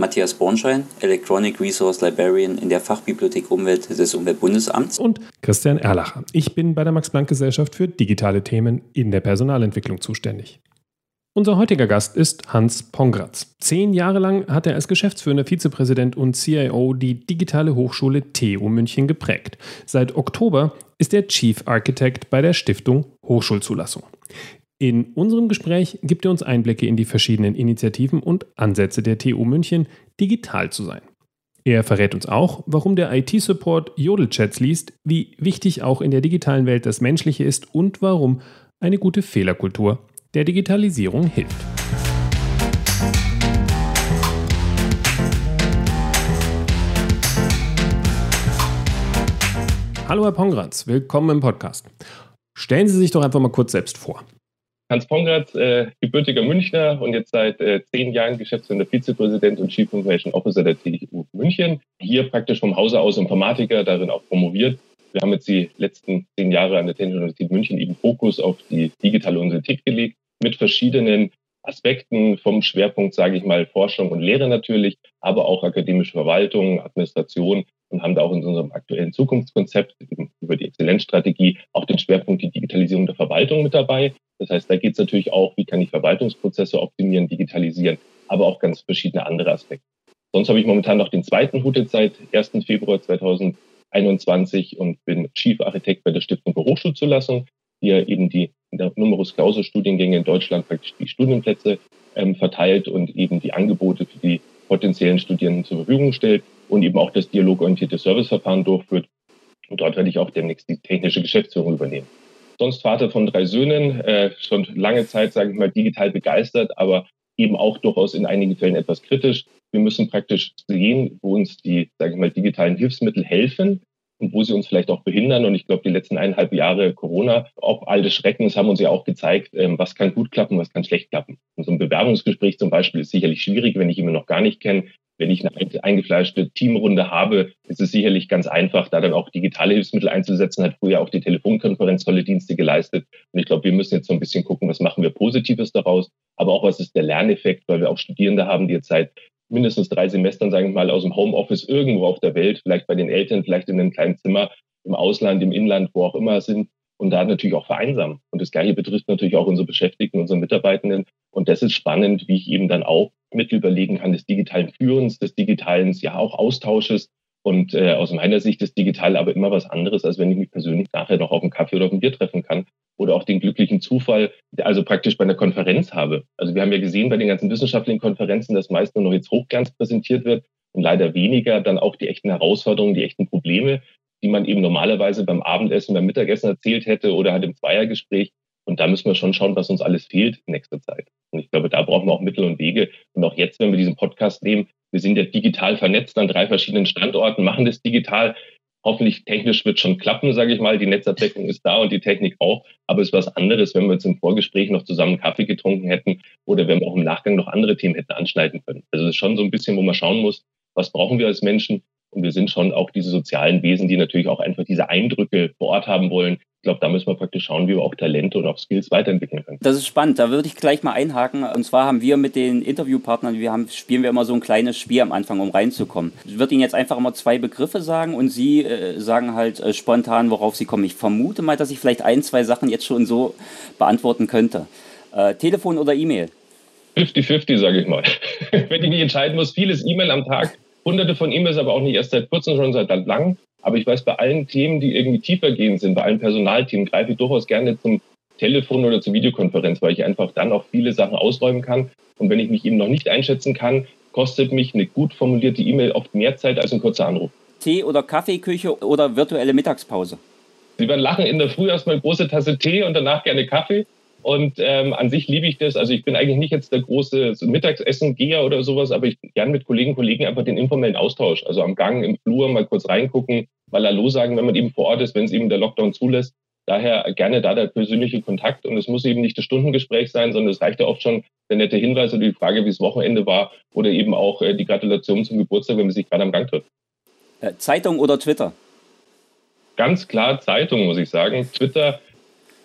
Matthias Bornschein, Electronic Resource Librarian in der Fachbibliothek Umwelt des Umweltbundesamts. Und Christian Erlacher. Ich bin bei der Max-Planck-Gesellschaft für digitale Themen in der Personalentwicklung zuständig. Unser heutiger Gast ist Hans Pongratz. Zehn Jahre lang hat er als geschäftsführender Vizepräsident und CIO die digitale Hochschule TU München geprägt. Seit Oktober ist er Chief Architect bei der Stiftung Hochschulzulassung. In unserem Gespräch gibt er uns Einblicke in die verschiedenen Initiativen und Ansätze der TU München, digital zu sein. Er verrät uns auch, warum der IT-Support Jodelchats liest, wie wichtig auch in der digitalen Welt das Menschliche ist und warum eine gute Fehlerkultur der Digitalisierung hilft. Hallo Herr Pongratz, willkommen im Podcast. Stellen Sie sich doch einfach mal kurz selbst vor. Hans Pongratz, äh, gebürtiger Münchner und jetzt seit äh, zehn Jahren geschäftsführender Vizepräsident und Chief Information Officer der TU München. Hier praktisch vom Hause aus Informatiker, darin auch promoviert. Wir haben jetzt die letzten zehn Jahre an der Technischen Universität München eben Fokus auf die digitale Universität gelegt, mit verschiedenen Aspekten vom Schwerpunkt, sage ich mal, Forschung und Lehre natürlich, aber auch akademische Verwaltung, Administration und haben da auch in unserem aktuellen Zukunftskonzept über die Exzellenzstrategie auch den Schwerpunkt die Digitalisierung der Verwaltung mit dabei. Das heißt, da geht es natürlich auch, wie kann ich Verwaltungsprozesse optimieren, digitalisieren, aber auch ganz verschiedene andere Aspekte. Sonst habe ich momentan noch den zweiten Hut jetzt seit 1. Februar 2021 und bin Chief Architekt bei der Stiftung für Hochschulzulassung, die ja eben die Numerus Clausus Studiengänge in Deutschland praktisch die Studienplätze ähm, verteilt und eben die Angebote für die potenziellen Studierenden zur Verfügung stellt und eben auch das dialogorientierte Serviceverfahren durchführt. Und dort werde ich auch demnächst die technische Geschäftsführung übernehmen sonst Vater von drei Söhnen, äh, schon lange Zeit, sage ich mal, digital begeistert, aber eben auch durchaus in einigen Fällen etwas kritisch. Wir müssen praktisch sehen, wo uns die, sage ich mal, digitalen Hilfsmittel helfen und wo sie uns vielleicht auch behindern. Und ich glaube, die letzten eineinhalb Jahre Corona, auch all des Schreckens, haben uns ja auch gezeigt, ähm, was kann gut klappen, was kann schlecht klappen. Und so ein Bewerbungsgespräch zum Beispiel ist sicherlich schwierig, wenn ich ihn noch gar nicht kenne. Wenn ich eine eingefleischte Teamrunde habe, ist es sicherlich ganz einfach, da dann auch digitale Hilfsmittel einzusetzen. Hat früher auch die Telefonkonferenz tolle Dienste geleistet. Und ich glaube, wir müssen jetzt so ein bisschen gucken, was machen wir Positives daraus, aber auch was ist der Lerneffekt, weil wir auch Studierende haben, die jetzt seit mindestens drei Semestern, sagen wir mal, aus dem Homeoffice irgendwo auf der Welt, vielleicht bei den Eltern, vielleicht in einem kleinen Zimmer, im Ausland, im Inland, wo auch immer sind und da natürlich auch vereinsamen. Und das Gleiche betrifft natürlich auch unsere Beschäftigten, unsere Mitarbeitenden. Und das ist spannend, wie ich eben dann auch Mittel überlegen kann des digitalen Führens, des digitalen, ja auch Austausches. Und äh, aus meiner Sicht ist digital aber immer was anderes, als wenn ich mich persönlich nachher noch auf einen Kaffee oder auf ein Bier treffen kann oder auch den glücklichen Zufall, also praktisch bei einer Konferenz habe. Also wir haben ja gesehen bei den ganzen wissenschaftlichen Konferenzen, dass meist nur noch jetzt Hochglanz präsentiert wird und leider weniger dann auch die echten Herausforderungen, die echten Probleme, die man eben normalerweise beim Abendessen, beim Mittagessen erzählt hätte oder halt im Zweiergespräch. Und da müssen wir schon schauen, was uns alles fehlt in nächster Zeit. Und ich glaube, da brauchen wir auch Mittel und Wege. Und auch jetzt, wenn wir diesen Podcast nehmen, wir sind ja digital vernetzt an drei verschiedenen Standorten, machen das digital. Hoffentlich technisch wird schon klappen, sage ich mal. Die Netzabdeckung ist da und die Technik auch. Aber es ist was anderes, wenn wir jetzt im Vorgespräch noch zusammen Kaffee getrunken hätten oder wenn wir auch im Nachgang noch andere Themen hätten anschneiden können. Also es ist schon so ein bisschen, wo man schauen muss, was brauchen wir als Menschen und wir sind schon auch diese sozialen Wesen, die natürlich auch einfach diese Eindrücke vor Ort haben wollen. Ich glaube, da müssen wir praktisch schauen, wie wir auch Talente und auch Skills weiterentwickeln können. Das ist spannend. Da würde ich gleich mal einhaken. Und zwar haben wir mit den Interviewpartnern, wir haben, spielen wir immer so ein kleines Spiel am Anfang, um reinzukommen. Ich würde Ihnen jetzt einfach immer zwei Begriffe sagen und Sie äh, sagen halt äh, spontan, worauf Sie kommen. Ich vermute mal, dass ich vielleicht ein, zwei Sachen jetzt schon so beantworten könnte. Äh, Telefon oder E-Mail? 50-50, sage ich mal. Wenn ich mich entscheiden muss, vieles E-Mail am Tag, hunderte von E-Mails, aber auch nicht erst seit kurzem, schon seit langem. Aber ich weiß, bei allen Themen, die irgendwie tiefer gehen sind, bei allen Personalthemen, greife ich durchaus gerne zum Telefon oder zur Videokonferenz, weil ich einfach dann auch viele Sachen ausräumen kann. Und wenn ich mich eben noch nicht einschätzen kann, kostet mich eine gut formulierte E-Mail oft mehr Zeit als ein kurzer Anruf. Tee- oder Kaffeeküche oder virtuelle Mittagspause? Sie werden lachen, in der Früh erstmal eine große Tasse Tee und danach gerne Kaffee. Und ähm, an sich liebe ich das. Also ich bin eigentlich nicht jetzt der große Mittagessen-Geher oder sowas, aber ich gern mit Kollegen Kollegen einfach den informellen Austausch. Also am Gang, im Flur mal kurz reingucken, mal Hallo sagen, wenn man eben vor Ort ist, wenn es eben der Lockdown zulässt. Daher gerne da der persönliche Kontakt und es muss eben nicht das Stundengespräch sein, sondern es reicht ja oft schon der nette Hinweis oder die Frage, wie es Wochenende war oder eben auch äh, die Gratulation zum Geburtstag, wenn man sich gerade am Gang trifft. Äh, Zeitung oder Twitter? Ganz klar Zeitung, muss ich sagen. Twitter,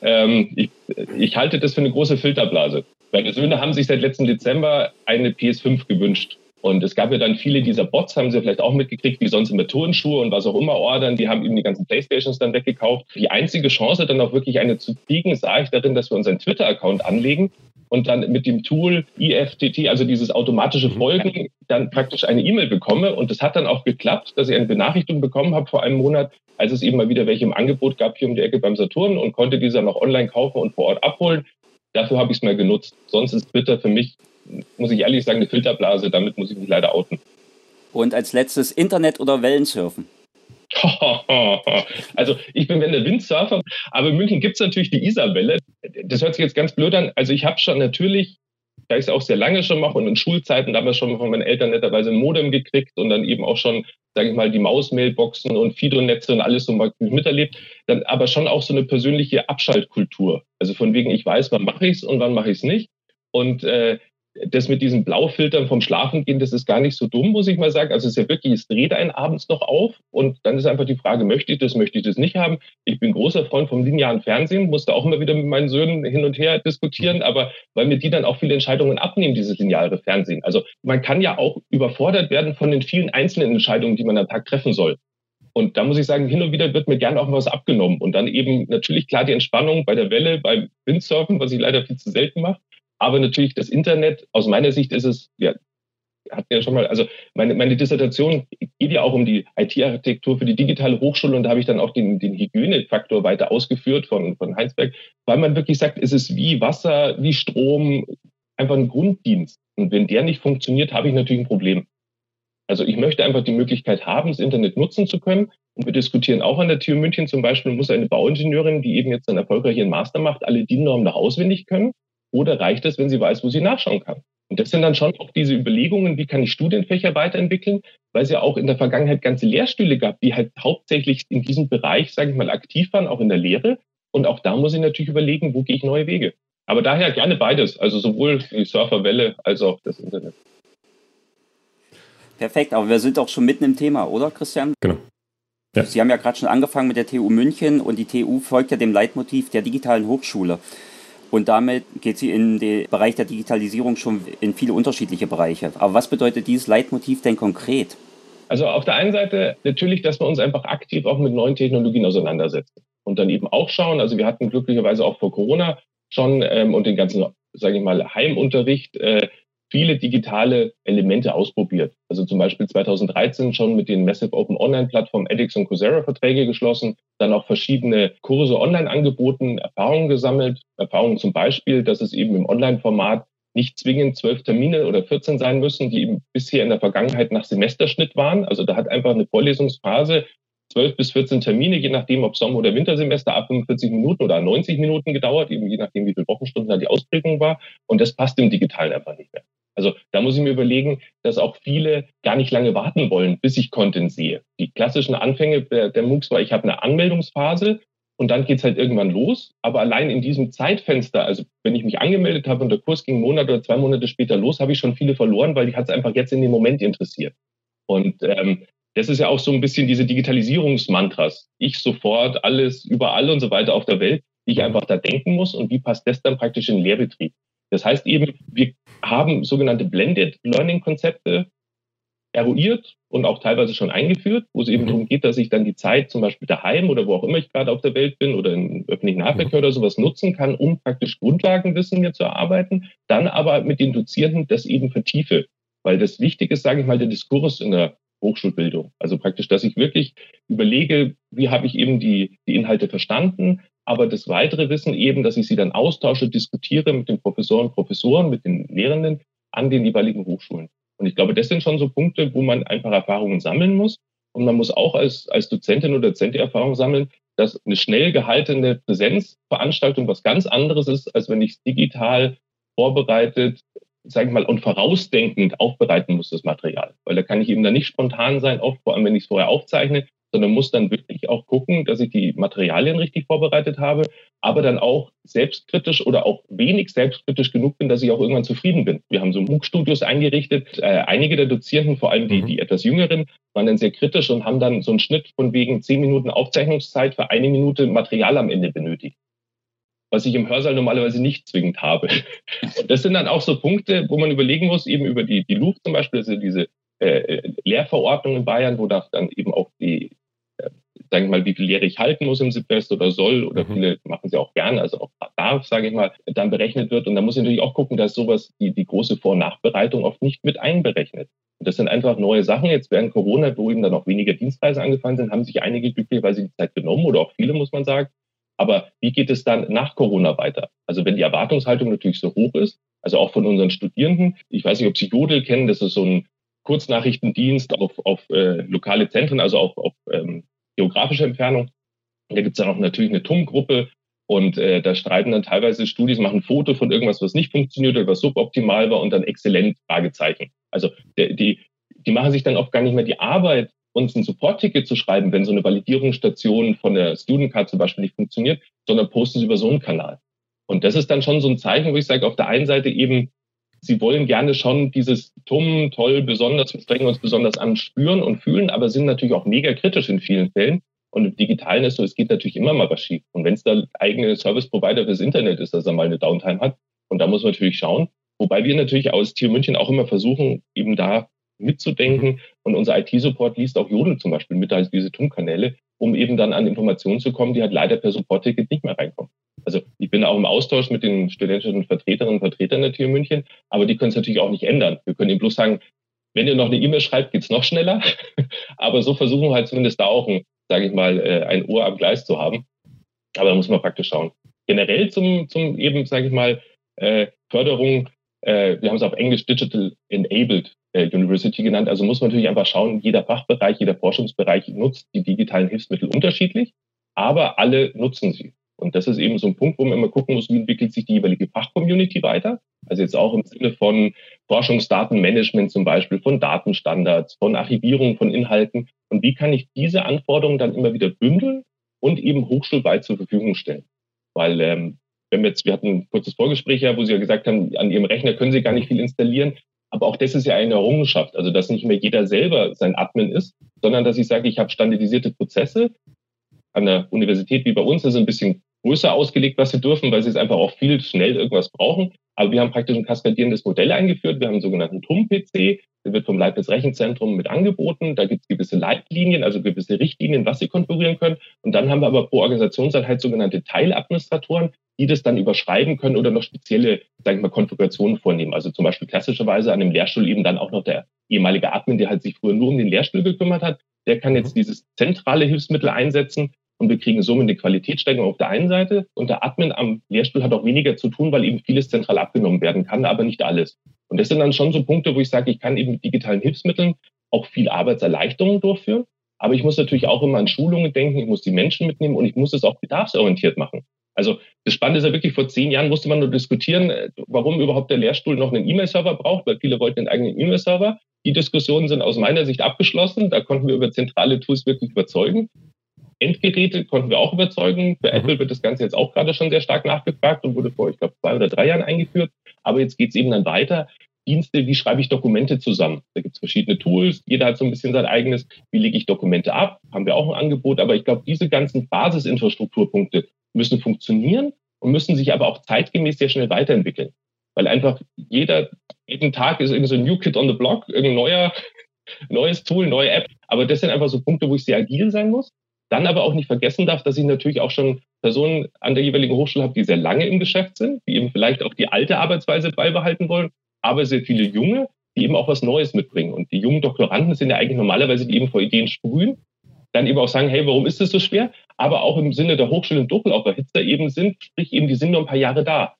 ähm, ich, ich halte das für eine große Filterblase. Meine Söhne haben sich seit letztem Dezember eine PS5 gewünscht. Und es gab ja dann viele dieser Bots, haben sie vielleicht auch mitgekriegt, die sonst immer Turnschuhe und was auch immer ordern. Die haben eben die ganzen Playstations dann weggekauft. Die einzige Chance, dann auch wirklich eine zu kriegen, sah ich darin, dass wir unseren Twitter-Account anlegen und dann mit dem Tool IFTT, also dieses automatische mhm. Folgen, dann praktisch eine E-Mail bekomme. Und das hat dann auch geklappt, dass ich eine Benachrichtigung bekommen habe vor einem Monat, als es eben mal wieder welche im Angebot gab hier um die Ecke beim Saturn und konnte diese noch online kaufen und vor Ort abholen. Dafür habe ich es mal genutzt. Sonst ist Twitter für mich, muss ich ehrlich sagen, eine Filterblase. Damit muss ich mich leider outen. Und als letztes Internet oder Wellensurfen? Also ich bin der Windsurfer, aber in München gibt es natürlich die Isarwelle. Das hört sich jetzt ganz blöd an. Also ich habe schon natürlich, da ich es auch sehr lange schon mache und in Schulzeiten damals schon von meinen Eltern netterweise ein Modem gekriegt und dann eben auch schon, sage ich mal, die Mausmailboxen und Fido-Netze und alles so mal miterlebt, dann aber schon auch so eine persönliche Abschaltkultur. Also von wegen, ich weiß, wann mache ich es und wann mache ich es nicht. Und äh, das mit diesen Blaufiltern vom Schlafengehen, das ist gar nicht so dumm, muss ich mal sagen. Also es ist ja wirklich, es dreht einen abends noch auf und dann ist einfach die Frage, möchte ich das, möchte ich das nicht haben? Ich bin großer Freund vom linearen Fernsehen, musste auch immer wieder mit meinen Söhnen hin und her diskutieren, aber weil mir die dann auch viele Entscheidungen abnehmen, dieses lineare Fernsehen. Also man kann ja auch überfordert werden von den vielen einzelnen Entscheidungen, die man am Tag treffen soll. Und da muss ich sagen, hin und wieder wird mir gerne auch was abgenommen. Und dann eben natürlich klar die Entspannung bei der Welle, beim Windsurfen, was ich leider viel zu selten mache. Aber natürlich das Internet, aus meiner Sicht ist es, ja, hatten ja schon mal, also meine, meine Dissertation geht ja auch um die IT-Architektur für die digitale Hochschule und da habe ich dann auch den, den Hygienefaktor weiter ausgeführt von, von Heinsberg, weil man wirklich sagt, es ist wie Wasser, wie Strom, einfach ein Grunddienst. Und wenn der nicht funktioniert, habe ich natürlich ein Problem. Also ich möchte einfach die Möglichkeit haben, das Internet nutzen zu können. Und wir diskutieren auch an der TU München zum Beispiel, muss eine Bauingenieurin, die eben jetzt einen erfolgreichen Master macht, alle DIN-Normen noch auswendig können. Oder reicht es, wenn sie weiß, wo sie nachschauen kann? Und das sind dann schon auch diese Überlegungen, wie kann ich Studienfächer weiterentwickeln, weil es ja auch in der Vergangenheit ganze Lehrstühle gab, die halt hauptsächlich in diesem Bereich, sage ich mal, aktiv waren, auch in der Lehre. Und auch da muss ich natürlich überlegen, wo gehe ich neue Wege. Aber daher gerne beides, also sowohl die Surferwelle als auch das Internet. Perfekt, aber wir sind auch schon mitten im Thema, oder Christian? Genau. Ja. Sie haben ja gerade schon angefangen mit der TU München und die TU folgt ja dem Leitmotiv der digitalen Hochschule. Und damit geht sie in den Bereich der Digitalisierung schon in viele unterschiedliche Bereiche. Aber was bedeutet dieses Leitmotiv denn konkret? Also auf der einen Seite natürlich, dass wir uns einfach aktiv auch mit neuen Technologien auseinandersetzen und dann eben auch schauen. Also wir hatten glücklicherweise auch vor Corona schon ähm, und den ganzen, sage ich mal, Heimunterricht äh, viele digitale Elemente ausprobiert. Also zum Beispiel 2013 schon mit den Massive Open Online Plattformen edX und Coursera Verträge geschlossen, dann auch verschiedene Kurse online angeboten, Erfahrungen gesammelt. Erfahrungen zum Beispiel, dass es eben im Online-Format nicht zwingend zwölf Termine oder 14 sein müssen, die eben bisher in der Vergangenheit nach Semesterschnitt waren. Also da hat einfach eine Vorlesungsphase zwölf bis 14 Termine, je nachdem, ob Sommer- oder Wintersemester, ab 45 Minuten oder 90 Minuten gedauert, eben je nachdem, wie viele Wochenstunden da die Ausprägung war. Und das passt im Digitalen einfach nicht mehr. Also da muss ich mir überlegen, dass auch viele gar nicht lange warten wollen, bis ich Content sehe. Die klassischen Anfänge der, der MOOCs war, ich habe eine Anmeldungsphase und dann geht's halt irgendwann los. Aber allein in diesem Zeitfenster, also wenn ich mich angemeldet habe und der Kurs ging einen Monat oder zwei Monate später los, habe ich schon viele verloren, weil die es einfach jetzt in dem Moment interessiert. Und ähm, das ist ja auch so ein bisschen diese Digitalisierungsmantras. Ich sofort, alles, überall und so weiter auf der Welt, die ich einfach da denken muss und wie passt das dann praktisch in den Lehrbetrieb. Das heißt eben, wir haben sogenannte Blended Learning Konzepte eruiert und auch teilweise schon eingeführt, wo es eben mhm. darum geht, dass ich dann die Zeit zum Beispiel daheim oder wo auch immer ich gerade auf der Welt bin oder im öffentlichen Nahverkehr mhm. oder sowas nutzen kann, um praktisch Grundlagenwissen mir zu erarbeiten, dann aber mit den Dozierenden das eben vertiefe. Weil das Wichtige ist, sage ich mal, der Diskurs in der Hochschulbildung. Also praktisch, dass ich wirklich überlege, wie habe ich eben die, die Inhalte verstanden, aber das weitere Wissen eben, dass ich sie dann austausche, diskutiere mit den Professoren, Professoren, mit den Lehrenden an den jeweiligen Hochschulen. Und ich glaube, das sind schon so Punkte, wo man einfach Erfahrungen sammeln muss. Und man muss auch als, als Dozentin oder Dozent die Erfahrung sammeln, dass eine schnell gehaltene Präsenzveranstaltung was ganz anderes ist, als wenn ich es digital vorbereitet, sage ich mal, und vorausdenkend aufbereiten muss, das Material. Weil da kann ich eben dann nicht spontan sein, oft, vor allem wenn ich es vorher aufzeichne, sondern muss dann wirklich auch gucken, dass ich die Materialien richtig vorbereitet habe, aber dann auch selbstkritisch oder auch wenig selbstkritisch genug bin, dass ich auch irgendwann zufrieden bin. Wir haben so MOOC-Studios eingerichtet. Äh, einige der Dozierenden, vor allem die, mhm. die etwas jüngeren, waren dann sehr kritisch und haben dann so einen Schnitt von wegen zehn Minuten Aufzeichnungszeit für eine Minute Material am Ende benötigt was ich im Hörsaal normalerweise nicht zwingend habe. Und das sind dann auch so Punkte, wo man überlegen muss, eben über die, die LUF zum Beispiel, also diese äh, Lehrverordnung in Bayern, wo da dann eben auch die, äh, sagen wir mal, wie viel Lehre ich halten muss im Semester oder soll, oder mhm. viele machen sie auch gern, also auch darf, sage ich mal, dann berechnet wird. Und da muss ich natürlich auch gucken, dass sowas, die, die große Vor- und Nachbereitung oft nicht mit einberechnet. Und das sind einfach neue Sachen. Jetzt während Corona, wo eben dann auch weniger Dienstreise angefallen sind, haben sich einige glücklicherweise die Zeit genommen oder auch viele, muss man sagen. Aber wie geht es dann nach Corona weiter? Also wenn die Erwartungshaltung natürlich so hoch ist, also auch von unseren Studierenden, ich weiß nicht, ob Sie Jodel kennen, das ist so ein Kurznachrichtendienst auf, auf äh, lokale Zentren, also auf, auf ähm, geografische Entfernung. Da gibt es dann auch natürlich eine TUM-Gruppe und äh, da streiten dann teilweise Studis, machen ein Foto von irgendwas, was nicht funktioniert oder was suboptimal war und dann exzellent Fragezeichen. Also der, die, die machen sich dann oft gar nicht mehr die Arbeit, uns ein Support-Ticket zu schreiben, wenn so eine Validierungsstation von der Student Card zum Beispiel nicht funktioniert, sondern posten sie über so einen Kanal. Und das ist dann schon so ein Zeichen, wo ich sage, auf der einen Seite eben, sie wollen gerne schon dieses Tumm, toll, besonders, wir strengen uns besonders an, spüren und fühlen, aber sind natürlich auch mega kritisch in vielen Fällen. Und im Digitalen ist so, es geht natürlich immer mal was schief. Und wenn es da eigene Service-Provider fürs Internet ist, dass er mal eine Downtime hat, und da muss man natürlich schauen. Wobei wir natürlich aus Tier München auch immer versuchen, eben da mitzudenken. Und unser IT-Support liest auch Jodel zum Beispiel mit als diese TUM-Kanäle, um eben dann an Informationen zu kommen, die halt leider per Support-Ticket nicht mehr reinkommen. Also ich bin auch im Austausch mit den studentischen Vertreterinnen und Vertretern der TU München, aber die können es natürlich auch nicht ändern. Wir können ihnen bloß sagen, wenn ihr noch eine E-Mail schreibt, geht's noch schneller. aber so versuchen wir halt zumindest da auch sage ich mal, äh, ein Ohr am Gleis zu haben. Aber da muss man praktisch schauen. Generell zum, zum eben, sage ich mal, äh, Förderung, äh, wir haben es auf Englisch Digital Enabled äh, University genannt. Also muss man natürlich einfach schauen, jeder Fachbereich, jeder Forschungsbereich nutzt die digitalen Hilfsmittel unterschiedlich, aber alle nutzen sie. Und das ist eben so ein Punkt, wo man immer gucken muss, wie entwickelt sich die jeweilige Fachcommunity weiter. Also jetzt auch im Sinne von Forschungsdatenmanagement zum Beispiel, von Datenstandards, von Archivierung von Inhalten. Und wie kann ich diese Anforderungen dann immer wieder bündeln und eben hochschulweit zur Verfügung stellen? Weil ähm, wenn wir jetzt, wir hatten ein kurzes Vorgespräch ja, wo Sie ja gesagt haben, an Ihrem Rechner können Sie gar nicht viel installieren. Aber auch das ist ja eine Errungenschaft. Also, dass nicht mehr jeder selber sein Admin ist, sondern dass ich sage, ich habe standardisierte Prozesse. An der Universität wie bei uns ist ein bisschen größer ausgelegt, was sie dürfen, weil sie es einfach auch viel schnell irgendwas brauchen. Aber wir haben praktisch ein kaskadierendes Modell eingeführt. Wir haben einen sogenannten TUM-PC. Der wird vom Leibniz Rechenzentrum mit angeboten. Da gibt es gewisse Leitlinien, also gewisse Richtlinien, was sie konfigurieren können. Und dann haben wir aber pro Organisationseinheit sogenannte Teiladministratoren, die das dann überschreiben können oder noch spezielle, sage ich mal, Konfigurationen vornehmen. Also zum Beispiel klassischerweise an dem Lehrstuhl eben dann auch noch der ehemalige Admin, der halt sich früher nur um den Lehrstuhl gekümmert hat, der kann jetzt mhm. dieses zentrale Hilfsmittel einsetzen und wir kriegen somit eine Qualitätssteigerung auf der einen Seite und der Admin am Lehrstuhl hat auch weniger zu tun, weil eben vieles zentral abgenommen werden kann, aber nicht alles. Und das sind dann schon so Punkte, wo ich sage, ich kann eben mit digitalen Hilfsmitteln auch viel Arbeitserleichterung durchführen. Aber ich muss natürlich auch immer an Schulungen denken, ich muss die Menschen mitnehmen und ich muss es auch bedarfsorientiert machen. Also das Spannende ist ja wirklich, vor zehn Jahren musste man nur diskutieren, äh, warum überhaupt der Lehrstuhl noch einen E-Mail-Server braucht, weil viele wollten einen eigenen E-Mail-Server. Die Diskussionen sind aus meiner Sicht abgeschlossen. Da konnten wir über zentrale Tools wirklich überzeugen. Endgeräte konnten wir auch überzeugen. Für mhm. Apple wird das Ganze jetzt auch gerade schon sehr stark nachgefragt und wurde vor, ich glaube, zwei oder drei Jahren eingeführt. Aber jetzt geht es eben dann weiter. Dienste, wie schreibe ich Dokumente zusammen? Da gibt es verschiedene Tools, jeder hat so ein bisschen sein eigenes. Wie lege ich Dokumente ab? Haben wir auch ein Angebot. Aber ich glaube, diese ganzen Basisinfrastrukturpunkte, müssen funktionieren und müssen sich aber auch zeitgemäß sehr schnell weiterentwickeln. Weil einfach jeder, jeden Tag ist irgendwie so ein New Kid on the Block, irgendein neuer, neues Tool, neue App. Aber das sind einfach so Punkte, wo ich sehr agil sein muss. Dann aber auch nicht vergessen darf, dass ich natürlich auch schon Personen an der jeweiligen Hochschule habe, die sehr lange im Geschäft sind, die eben vielleicht auch die alte Arbeitsweise beibehalten wollen, aber sehr viele Junge, die eben auch was Neues mitbringen. Und die jungen Doktoranden sind ja eigentlich normalerweise, die eben vor Ideen sprühen dann eben auch sagen, hey, warum ist das so schwer? Aber auch im Sinne der Hochschule in Dunkel Hitze eben sind, sprich eben, die sind nur ein paar Jahre da.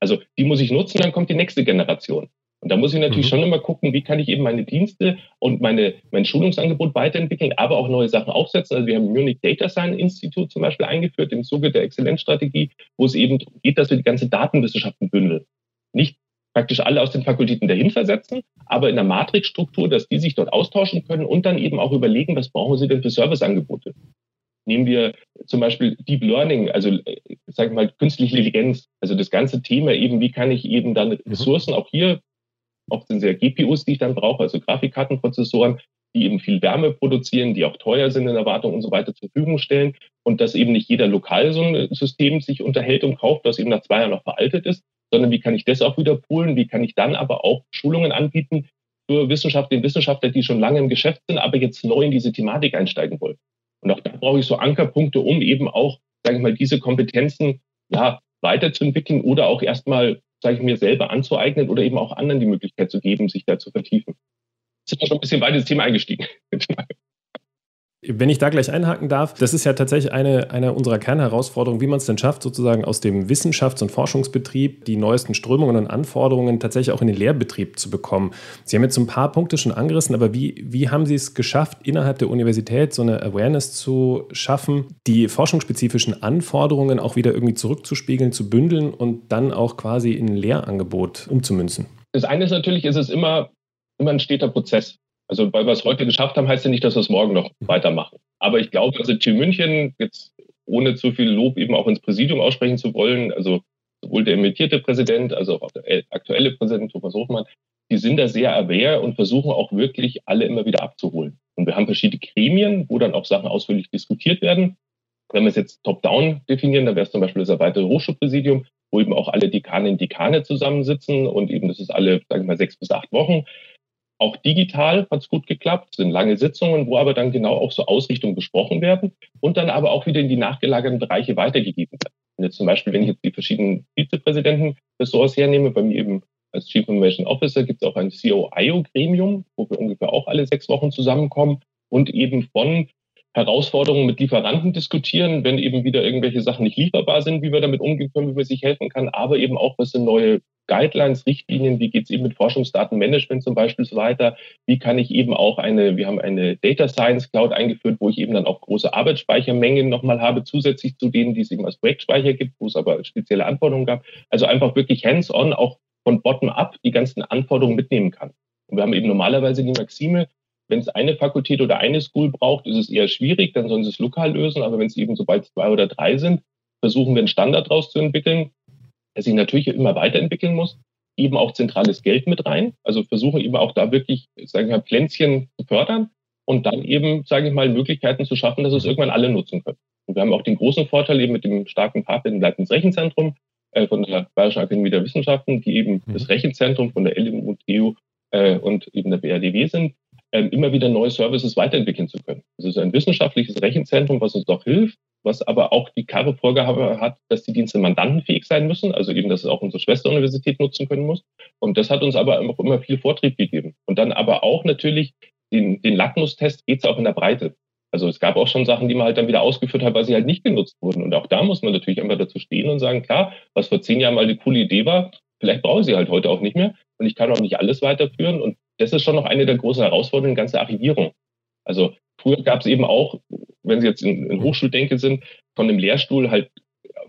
Also die muss ich nutzen, dann kommt die nächste Generation. Und da muss ich natürlich mhm. schon immer gucken, wie kann ich eben meine Dienste und meine, mein Schulungsangebot weiterentwickeln, aber auch neue Sachen aufsetzen. Also wir haben Munich Data Science Institute zum Beispiel eingeführt im Zuge der Exzellenzstrategie, wo es eben geht, dass wir die ganze Datenwissenschaften bündeln. Nicht praktisch alle aus den Fakultäten dahin versetzen, aber in der Matrixstruktur, dass die sich dort austauschen können und dann eben auch überlegen, was brauchen sie denn für Serviceangebote. Nehmen wir zum Beispiel Deep Learning, also sagen wir mal künstliche Intelligenz, also das ganze Thema eben, wie kann ich eben dann mhm. Ressourcen, auch hier, oft sind ja GPUs, die ich dann brauche, also Grafikkartenprozessoren, die eben viel Wärme produzieren, die auch teuer sind in Erwartung und so weiter zur Verfügung stellen und dass eben nicht jeder lokal so ein System sich unterhält und kauft, das eben nach zwei Jahren noch veraltet ist, sondern wie kann ich das auch wieder poolen, wie kann ich dann aber auch Schulungen anbieten für Wissenschaftler, Wissenschaftler, die schon lange im Geschäft sind, aber jetzt neu in diese Thematik einsteigen wollen. Und auch da brauche ich so Ankerpunkte, um eben auch, sage ich mal, diese Kompetenzen ja weiterzuentwickeln oder auch erstmal, sage ich mir, selber anzueignen oder eben auch anderen die Möglichkeit zu geben, sich da zu vertiefen. Sind wir schon ein bisschen weiter ins Thema eingestiegen. Wenn ich da gleich einhaken darf, das ist ja tatsächlich eine, eine unserer Kernherausforderungen, wie man es denn schafft, sozusagen aus dem Wissenschafts- und Forschungsbetrieb die neuesten Strömungen und Anforderungen tatsächlich auch in den Lehrbetrieb zu bekommen. Sie haben jetzt ein paar Punkte schon angerissen, aber wie, wie haben Sie es geschafft, innerhalb der Universität so eine Awareness zu schaffen, die forschungsspezifischen Anforderungen auch wieder irgendwie zurückzuspiegeln, zu bündeln und dann auch quasi in ein Lehrangebot umzumünzen? Das eine ist natürlich, ist es immer, immer ein steter Prozess. Also weil wir es heute geschafft haben, heißt ja nicht, dass wir es morgen noch weitermachen. Aber ich glaube, also Team München, jetzt ohne zu viel Lob eben auch ins Präsidium aussprechen zu wollen, also sowohl der emeritierte Präsident als auch der aktuelle Präsident Thomas Hofmann, die sind da sehr aware und versuchen auch wirklich alle immer wieder abzuholen. Und wir haben verschiedene Gremien, wo dann auch Sachen ausführlich diskutiert werden. Wenn wir es jetzt top-down definieren, dann wäre es zum Beispiel das erweiterte Hochschulpräsidium, wo eben auch alle Dekaninnen und Dekane zusammensitzen und eben das ist alle, sagen wir mal, sechs bis acht Wochen. Auch digital hat es gut geklappt, sind lange Sitzungen, wo aber dann genau auch so Ausrichtungen besprochen werden und dann aber auch wieder in die nachgelagerten Bereiche weitergegeben werden. Und jetzt zum Beispiel, wenn ich jetzt die verschiedenen Vizepräsidenten-Ressorts hernehme, bei mir eben als Chief Information Officer gibt es auch ein COIO-Gremium, wo wir ungefähr auch alle sechs Wochen zusammenkommen und eben von Herausforderungen mit Lieferanten diskutieren, wenn eben wieder irgendwelche Sachen nicht lieferbar sind, wie wir damit umgehen können, wie man sich helfen kann, aber eben auch, was sind neue Guidelines, Richtlinien, wie geht es eben mit Forschungsdatenmanagement zum Beispiel so weiter, wie kann ich eben auch eine, wir haben eine Data Science Cloud eingeführt, wo ich eben dann auch große Arbeitsspeichermengen nochmal habe, zusätzlich zu denen, die es eben als Projektspeicher gibt, wo es aber spezielle Anforderungen gab. Also einfach wirklich hands-on, auch von bottom-up die ganzen Anforderungen mitnehmen kann. Und wir haben eben normalerweise die Maxime, wenn es eine Fakultät oder eine School braucht, ist es eher schwierig, dann sollen sie es lokal lösen. Aber wenn es eben sobald zwei oder drei sind, versuchen wir einen Standard daraus zu entwickeln, sich natürlich immer weiterentwickeln muss. Eben auch zentrales Geld mit rein. Also versuchen eben auch da wirklich, sagen wir mal, Pflänzchen zu fördern und dann eben, sage ich mal, Möglichkeiten zu schaffen, dass es irgendwann alle nutzen können. Und wir haben auch den großen Vorteil eben mit dem starken Partner im Leibniz Rechenzentrum äh, von der Bayerischen Akademie der Wissenschaften, die eben mhm. das Rechenzentrum von der LMU, äh, und eben der BRDW sind, ähm, immer wieder neue Services weiterentwickeln zu können. Das ist ein wissenschaftliches Rechenzentrum, was uns auch hilft, was aber auch die klare Vorgabe hat, dass die Dienste mandantenfähig sein müssen, also eben, dass es auch unsere Schwesteruniversität nutzen können muss. Und das hat uns aber auch immer viel Vortrieb gegeben. Und dann aber auch natürlich den, den Lackmustest geht es auch in der Breite. Also es gab auch schon Sachen, die man halt dann wieder ausgeführt hat, weil sie halt nicht genutzt wurden. Und auch da muss man natürlich einfach dazu stehen und sagen, klar, was vor zehn Jahren mal eine coole Idee war, vielleicht brauche ich sie halt heute auch nicht mehr. Und ich kann auch nicht alles weiterführen. Und das ist schon noch eine der großen Herausforderungen, die ganze Archivierung. Also früher gab es eben auch, wenn Sie jetzt in, in Hochschuldenke sind, von dem Lehrstuhl halt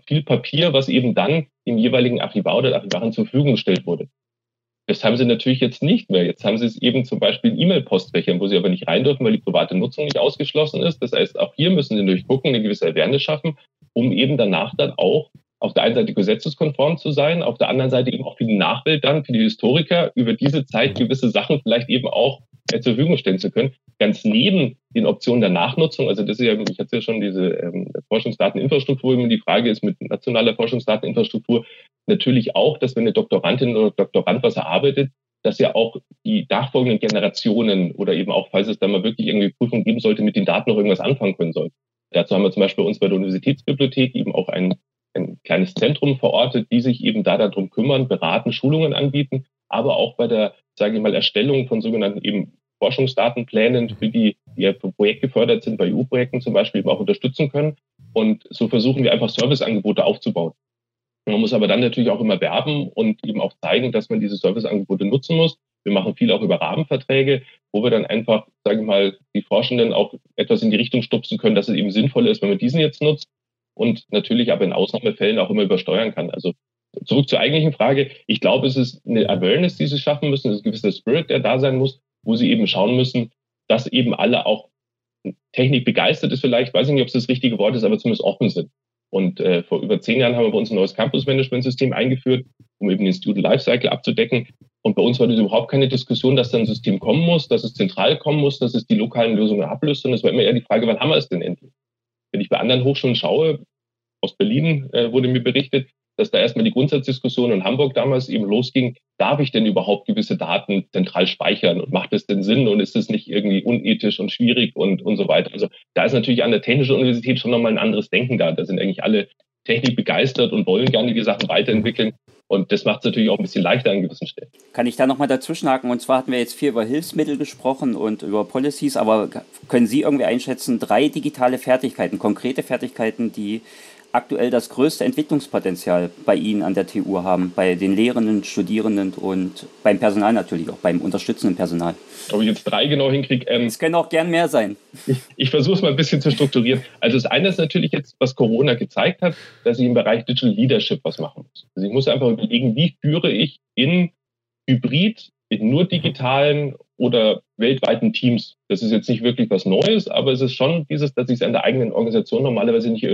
viel Papier, was eben dann dem jeweiligen Archivar oder der Archivarin zur Verfügung gestellt wurde. Das haben sie natürlich jetzt nicht mehr. Jetzt haben sie es eben zum Beispiel in E-Mail-Postfächern, wo sie aber nicht rein dürfen, weil die private Nutzung nicht ausgeschlossen ist. Das heißt, auch hier müssen sie natürlich gucken, eine gewisse Awareness schaffen, um eben danach dann auch auf der einen Seite gesetzeskonform zu sein, auf der anderen Seite eben auch für die Nachwelt dann, für die Historiker, über diese Zeit gewisse Sachen vielleicht eben auch äh, zur Verfügung stellen zu können. Ganz neben den Optionen der Nachnutzung, also das ist ja, ich hatte ja schon diese ähm, Forschungsdateninfrastruktur, immer die Frage ist mit nationaler Forschungsdateninfrastruktur natürlich auch, dass wenn eine Doktorandin oder Doktorand was erarbeitet, dass ja auch die nachfolgenden Generationen oder eben auch, falls es da mal wirklich irgendwie Prüfung geben sollte, mit den Daten noch irgendwas anfangen können sollen. Dazu haben wir zum Beispiel bei uns bei der Universitätsbibliothek eben auch ein ein kleines Zentrum verortet, die sich eben da darum kümmern, beraten, Schulungen anbieten, aber auch bei der, sage ich mal, Erstellung von sogenannten eben Forschungsdatenplänen, für die, die ja für gefördert sind, bei EU-Projekten zum Beispiel eben auch unterstützen können. Und so versuchen wir einfach Serviceangebote aufzubauen. Man muss aber dann natürlich auch immer werben und eben auch zeigen, dass man diese Serviceangebote nutzen muss. Wir machen viel auch über Rahmenverträge, wo wir dann einfach, sage ich mal, die Forschenden auch etwas in die Richtung stupsen können, dass es eben sinnvoll ist, wenn man diesen jetzt nutzt und natürlich aber in Ausnahmefällen auch immer übersteuern kann. Also zurück zur eigentlichen Frage. Ich glaube, es ist eine Awareness, die sie schaffen müssen, es ist ein gewisser Spirit, der da sein muss, wo sie eben schauen müssen, dass eben alle auch Technik begeistert ist vielleicht, weiß ich nicht, ob es das richtige Wort ist, aber zumindest offen sind. Und äh, vor über zehn Jahren haben wir bei uns ein neues Campus-Management-System eingeführt, um eben den Student Lifecycle abzudecken. Und bei uns war das überhaupt keine Diskussion, dass da ein System kommen muss, dass es zentral kommen muss, dass es die lokalen Lösungen ablöst, sondern es war immer eher die Frage, wann haben wir es denn endlich? Wenn ich bei anderen Hochschulen schaue, aus Berlin äh, wurde mir berichtet, dass da erstmal die Grundsatzdiskussion in Hamburg damals eben losging, darf ich denn überhaupt gewisse Daten zentral speichern und macht das denn Sinn und ist das nicht irgendwie unethisch und schwierig und, und so weiter. Also da ist natürlich an der Technischen Universität schon nochmal ein anderes Denken da. Da sind eigentlich alle Technik begeistert und wollen gerne die Sachen weiterentwickeln. Und das macht es natürlich auch ein bisschen leichter an gewissen Stellen. Kann ich da nochmal dazwischenhaken? Und zwar hatten wir jetzt viel über Hilfsmittel gesprochen und über Policies, aber können Sie irgendwie einschätzen, drei digitale Fertigkeiten, konkrete Fertigkeiten, die aktuell das größte Entwicklungspotenzial bei Ihnen an der TU haben, bei den Lehrenden, Studierenden und beim Personal natürlich, auch beim unterstützenden Personal? Ob ich jetzt drei genau hinkriege? Ähm, es können auch gern mehr sein. Ich, ich versuche es mal ein bisschen zu strukturieren. Also das eine ist natürlich jetzt, was Corona gezeigt hat, dass ich im Bereich Digital Leadership was machen muss. Also ich muss einfach überlegen, wie führe ich in Hybrid, in nur digitalen oder weltweiten Teams. Das ist jetzt nicht wirklich was Neues, aber es ist schon dieses, dass ich es an der eigenen Organisation normalerweise nicht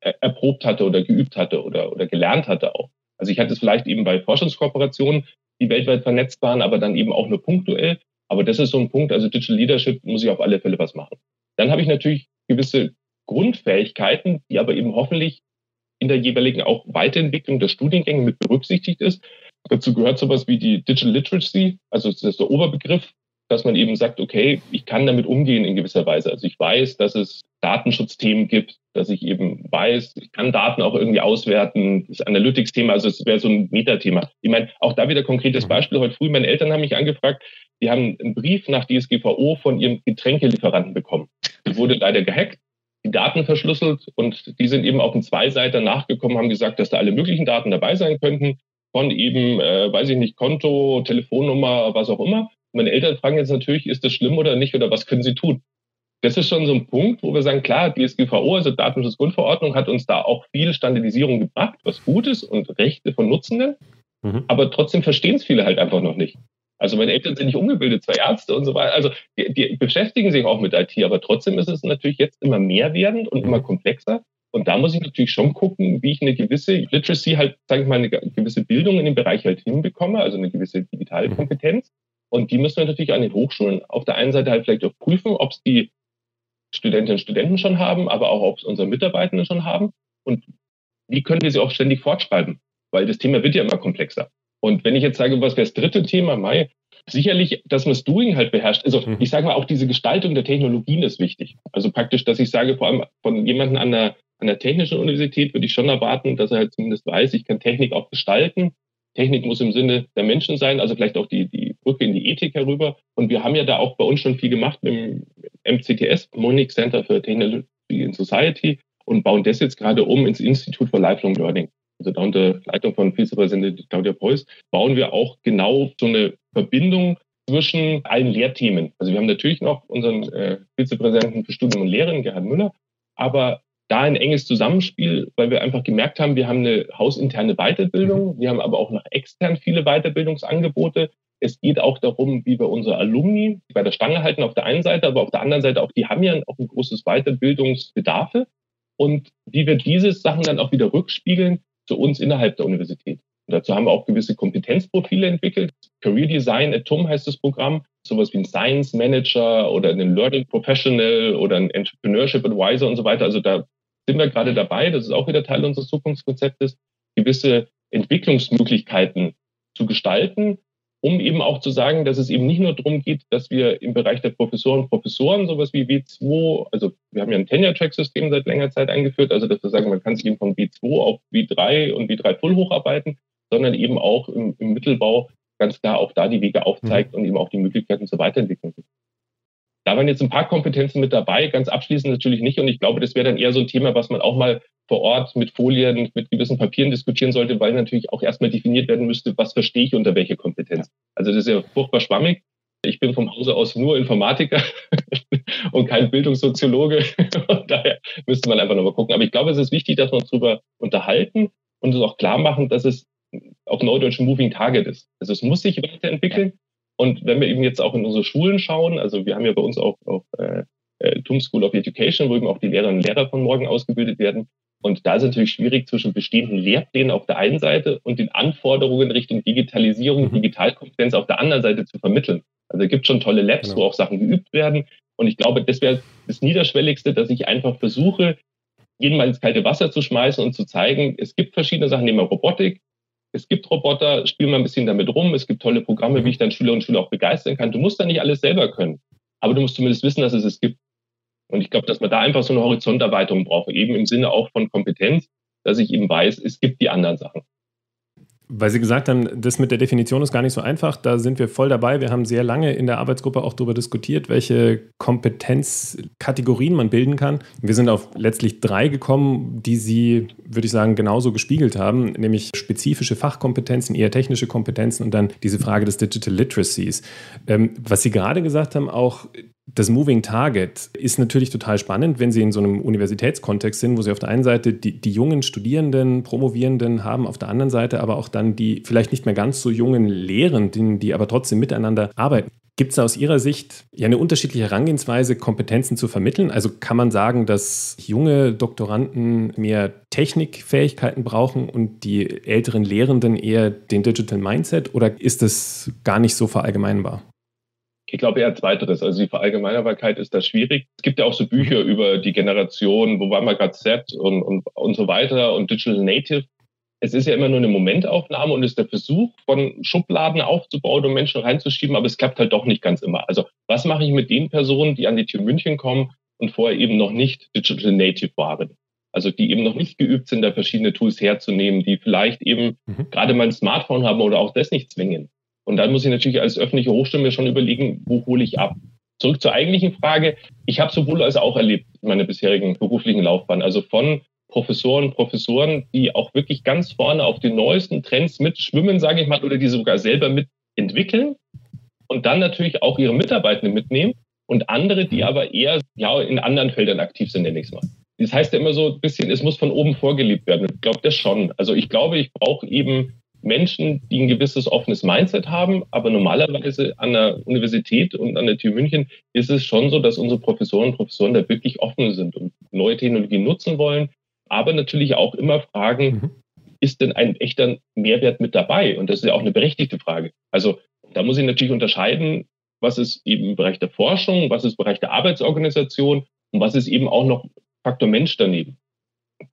erprobt hatte oder geübt hatte oder, oder gelernt hatte auch. Also ich hatte es vielleicht eben bei Forschungskooperationen, die weltweit vernetzt waren, aber dann eben auch nur punktuell. Aber das ist so ein Punkt, also Digital Leadership muss ich auf alle Fälle was machen. Dann habe ich natürlich gewisse Grundfähigkeiten, die aber eben hoffentlich in der jeweiligen auch Weiterentwicklung der Studiengänge mit berücksichtigt ist. Dazu gehört sowas wie die Digital Literacy, also das ist der Oberbegriff, dass man eben sagt, okay, ich kann damit umgehen in gewisser Weise. Also ich weiß, dass es Datenschutzthemen gibt, dass ich eben weiß, ich kann Daten auch irgendwie auswerten, das Analytics-Thema, also es wäre so ein Metathema. Ich meine, auch da wieder konkretes mhm. Beispiel. Heute früh, meine Eltern haben mich angefragt, die haben einen Brief nach DSGVO von ihrem Getränkelieferanten bekommen. Die wurde leider gehackt, die Daten verschlüsselt und die sind eben auf den Zweiseiter nachgekommen, haben gesagt, dass da alle möglichen Daten dabei sein könnten, von eben, äh, weiß ich nicht, Konto, Telefonnummer, was auch immer. Meine Eltern fragen jetzt natürlich, ist das schlimm oder nicht oder was können sie tun? Das ist schon so ein Punkt, wo wir sagen, klar, DSGVO, also Datenschutzgrundverordnung, hat uns da auch viel Standardisierung gebracht, was gut ist und Rechte von Nutzenden. Mhm. Aber trotzdem verstehen es viele halt einfach noch nicht. Also meine Eltern sind nicht umgebildet, zwei Ärzte und so weiter. Also die, die beschäftigen sich auch mit IT, aber trotzdem ist es natürlich jetzt immer mehr werdend und immer komplexer. Und da muss ich natürlich schon gucken, wie ich eine gewisse Literacy halt, sage ich mal, eine gewisse Bildung in dem Bereich halt hinbekomme, also eine gewisse digitale. Kompetenz. Und die müssen wir natürlich an den Hochschulen auf der einen Seite halt vielleicht auch prüfen, ob es die Studentinnen und Studenten schon haben, aber auch ob es unsere Mitarbeitenden schon haben. Und wie können wir sie auch ständig fortschreiben? Weil das Thema wird ja immer komplexer. Und wenn ich jetzt sage, was wäre das dritte Thema, Mai, sicherlich, dass man das Doing halt beherrscht. Also mhm. ich sage mal, auch diese Gestaltung der Technologien ist wichtig. Also praktisch, dass ich sage, vor allem von jemandem an der, an der technischen Universität würde ich schon erwarten, dass er halt zumindest weiß, ich kann Technik auch gestalten Technik muss im Sinne der Menschen sein, also vielleicht auch die, die Brücke in die Ethik herüber. Und wir haben ja da auch bei uns schon viel gemacht dem MCTS, Munich Center for Technology in Society, und bauen das jetzt gerade um ins Institute for Lifelong Learning. Also da unter Leitung von Vizepräsidentin Claudia Preuß bauen wir auch genau so eine Verbindung zwischen allen Lehrthemen. Also wir haben natürlich noch unseren äh, Vizepräsidenten für Studium und Lehren, Gerhard Müller, aber da ein enges Zusammenspiel, weil wir einfach gemerkt haben, wir haben eine hausinterne Weiterbildung, wir haben aber auch nach extern viele Weiterbildungsangebote. Es geht auch darum, wie wir unsere Alumni bei der Stange halten auf der einen Seite, aber auf der anderen Seite auch, die haben ja auch ein großes Weiterbildungsbedarfe und wie wir diese Sachen dann auch wieder rückspiegeln zu uns innerhalb der Universität. Und dazu haben wir auch gewisse Kompetenzprofile entwickelt. Career Design at TUM heißt das Programm. Sowas wie ein Science Manager oder ein Learning Professional oder ein Entrepreneurship Advisor und so weiter. Also da sind wir gerade dabei, das ist auch wieder Teil unseres Zukunftskonzeptes, gewisse Entwicklungsmöglichkeiten zu gestalten, um eben auch zu sagen, dass es eben nicht nur darum geht, dass wir im Bereich der Professoren Professoren sowas wie W2, also wir haben ja ein Tenure-Track-System seit längerer Zeit eingeführt, also dass wir sagen, man kann sich eben von W2 auf W3 und W3 Full hocharbeiten, sondern eben auch im, im Mittelbau ganz klar auch da die Wege aufzeigt mhm. und eben auch die Möglichkeiten zur Weiterentwicklung gibt. Da waren jetzt ein paar Kompetenzen mit dabei, ganz abschließend natürlich nicht. Und ich glaube, das wäre dann eher so ein Thema, was man auch mal vor Ort mit Folien, mit gewissen Papieren diskutieren sollte, weil natürlich auch erstmal definiert werden müsste, was verstehe ich unter welche Kompetenz. Also das ist ja furchtbar schwammig. Ich bin vom Hause aus nur Informatiker und kein Bildungssoziologe. Und daher müsste man einfach nochmal gucken. Aber ich glaube, es ist wichtig, dass wir uns darüber unterhalten und uns auch klar machen, dass es auf Neudeutsch Moving Target ist. Also es muss sich weiterentwickeln. Und wenn wir eben jetzt auch in unsere Schulen schauen, also wir haben ja bei uns auch, auch äh, äh, TUM School of Education, wo eben auch die Lehrerinnen und Lehrer von morgen ausgebildet werden. Und da ist es natürlich schwierig zwischen bestehenden Lehrplänen auf der einen Seite und den Anforderungen Richtung Digitalisierung, mhm. Digitalkompetenz auf der anderen Seite zu vermitteln. Also es gibt schon tolle Labs, genau. wo auch Sachen geübt werden. Und ich glaube, das wäre das Niederschwelligste, dass ich einfach versuche, jeden mal ins kalte Wasser zu schmeißen und zu zeigen, es gibt verschiedene Sachen, nehmen wir Robotik, es gibt Roboter, spiel mal ein bisschen damit rum, es gibt tolle Programme, wie ich dann Schüler und Schüler auch begeistern kann. Du musst da nicht alles selber können, aber du musst zumindest wissen, dass es es gibt. Und ich glaube, dass man da einfach so eine Horizonterweiterung braucht, eben im Sinne auch von Kompetenz, dass ich eben weiß, es gibt die anderen Sachen. Weil Sie gesagt haben, das mit der Definition ist gar nicht so einfach. Da sind wir voll dabei. Wir haben sehr lange in der Arbeitsgruppe auch darüber diskutiert, welche Kompetenzkategorien man bilden kann. Wir sind auf letztlich drei gekommen, die Sie, würde ich sagen, genauso gespiegelt haben, nämlich spezifische Fachkompetenzen, eher technische Kompetenzen und dann diese Frage des Digital Literacies. Ähm, was Sie gerade gesagt haben, auch das Moving Target ist natürlich total spannend, wenn Sie in so einem Universitätskontext sind, wo Sie auf der einen Seite die, die, jungen Studierenden, Promovierenden haben, auf der anderen Seite aber auch dann die vielleicht nicht mehr ganz so jungen Lehrenden, die aber trotzdem miteinander arbeiten. Gibt es aus Ihrer Sicht ja eine unterschiedliche Herangehensweise, Kompetenzen zu vermitteln? Also kann man sagen, dass junge Doktoranden mehr Technikfähigkeiten brauchen und die älteren Lehrenden eher den Digital Mindset oder ist das gar nicht so verallgemeinbar? Ich glaube eher zweiteres. Also die Verallgemeinerbarkeit ist da schwierig. Es gibt ja auch so Bücher mhm. über die Generation, wo war man gerade Z und, und, und so weiter und Digital Native. Es ist ja immer nur eine Momentaufnahme und ist der Versuch, von Schubladen aufzubauen und Menschen reinzuschieben, aber es klappt halt doch nicht ganz immer. Also was mache ich mit den Personen, die an die TU München kommen und vorher eben noch nicht Digital Native waren? Also die eben noch nicht geübt sind, da verschiedene Tools herzunehmen, die vielleicht eben mhm. gerade mal ein Smartphone haben oder auch das nicht zwingen. Und dann muss ich natürlich als öffentliche Hochschule mir schon überlegen, wo hole ich ab. Zurück zur eigentlichen Frage. Ich habe sowohl als auch erlebt in meiner bisherigen beruflichen Laufbahn. Also von Professoren, Professoren, die auch wirklich ganz vorne auf den neuesten Trends mitschwimmen, sage ich mal, oder die sogar selber mitentwickeln und dann natürlich auch ihre Mitarbeitenden mitnehmen und andere, die aber eher ja, in anderen Feldern aktiv sind, nenne ich es mal. Das heißt ja immer so ein bisschen, es muss von oben vorgelebt werden. Ich glaube das schon. Also ich glaube, ich brauche eben Menschen, die ein gewisses offenes Mindset haben, aber normalerweise an der Universität und an der TU München ist es schon so, dass unsere Professoren und Professoren da wirklich offen sind und neue Technologien nutzen wollen, aber natürlich auch immer fragen, mhm. ist denn ein echter Mehrwert mit dabei? Und das ist ja auch eine berechtigte Frage. Also da muss ich natürlich unterscheiden, was ist eben im Bereich der Forschung, was ist im Bereich der Arbeitsorganisation und was ist eben auch noch Faktor Mensch daneben.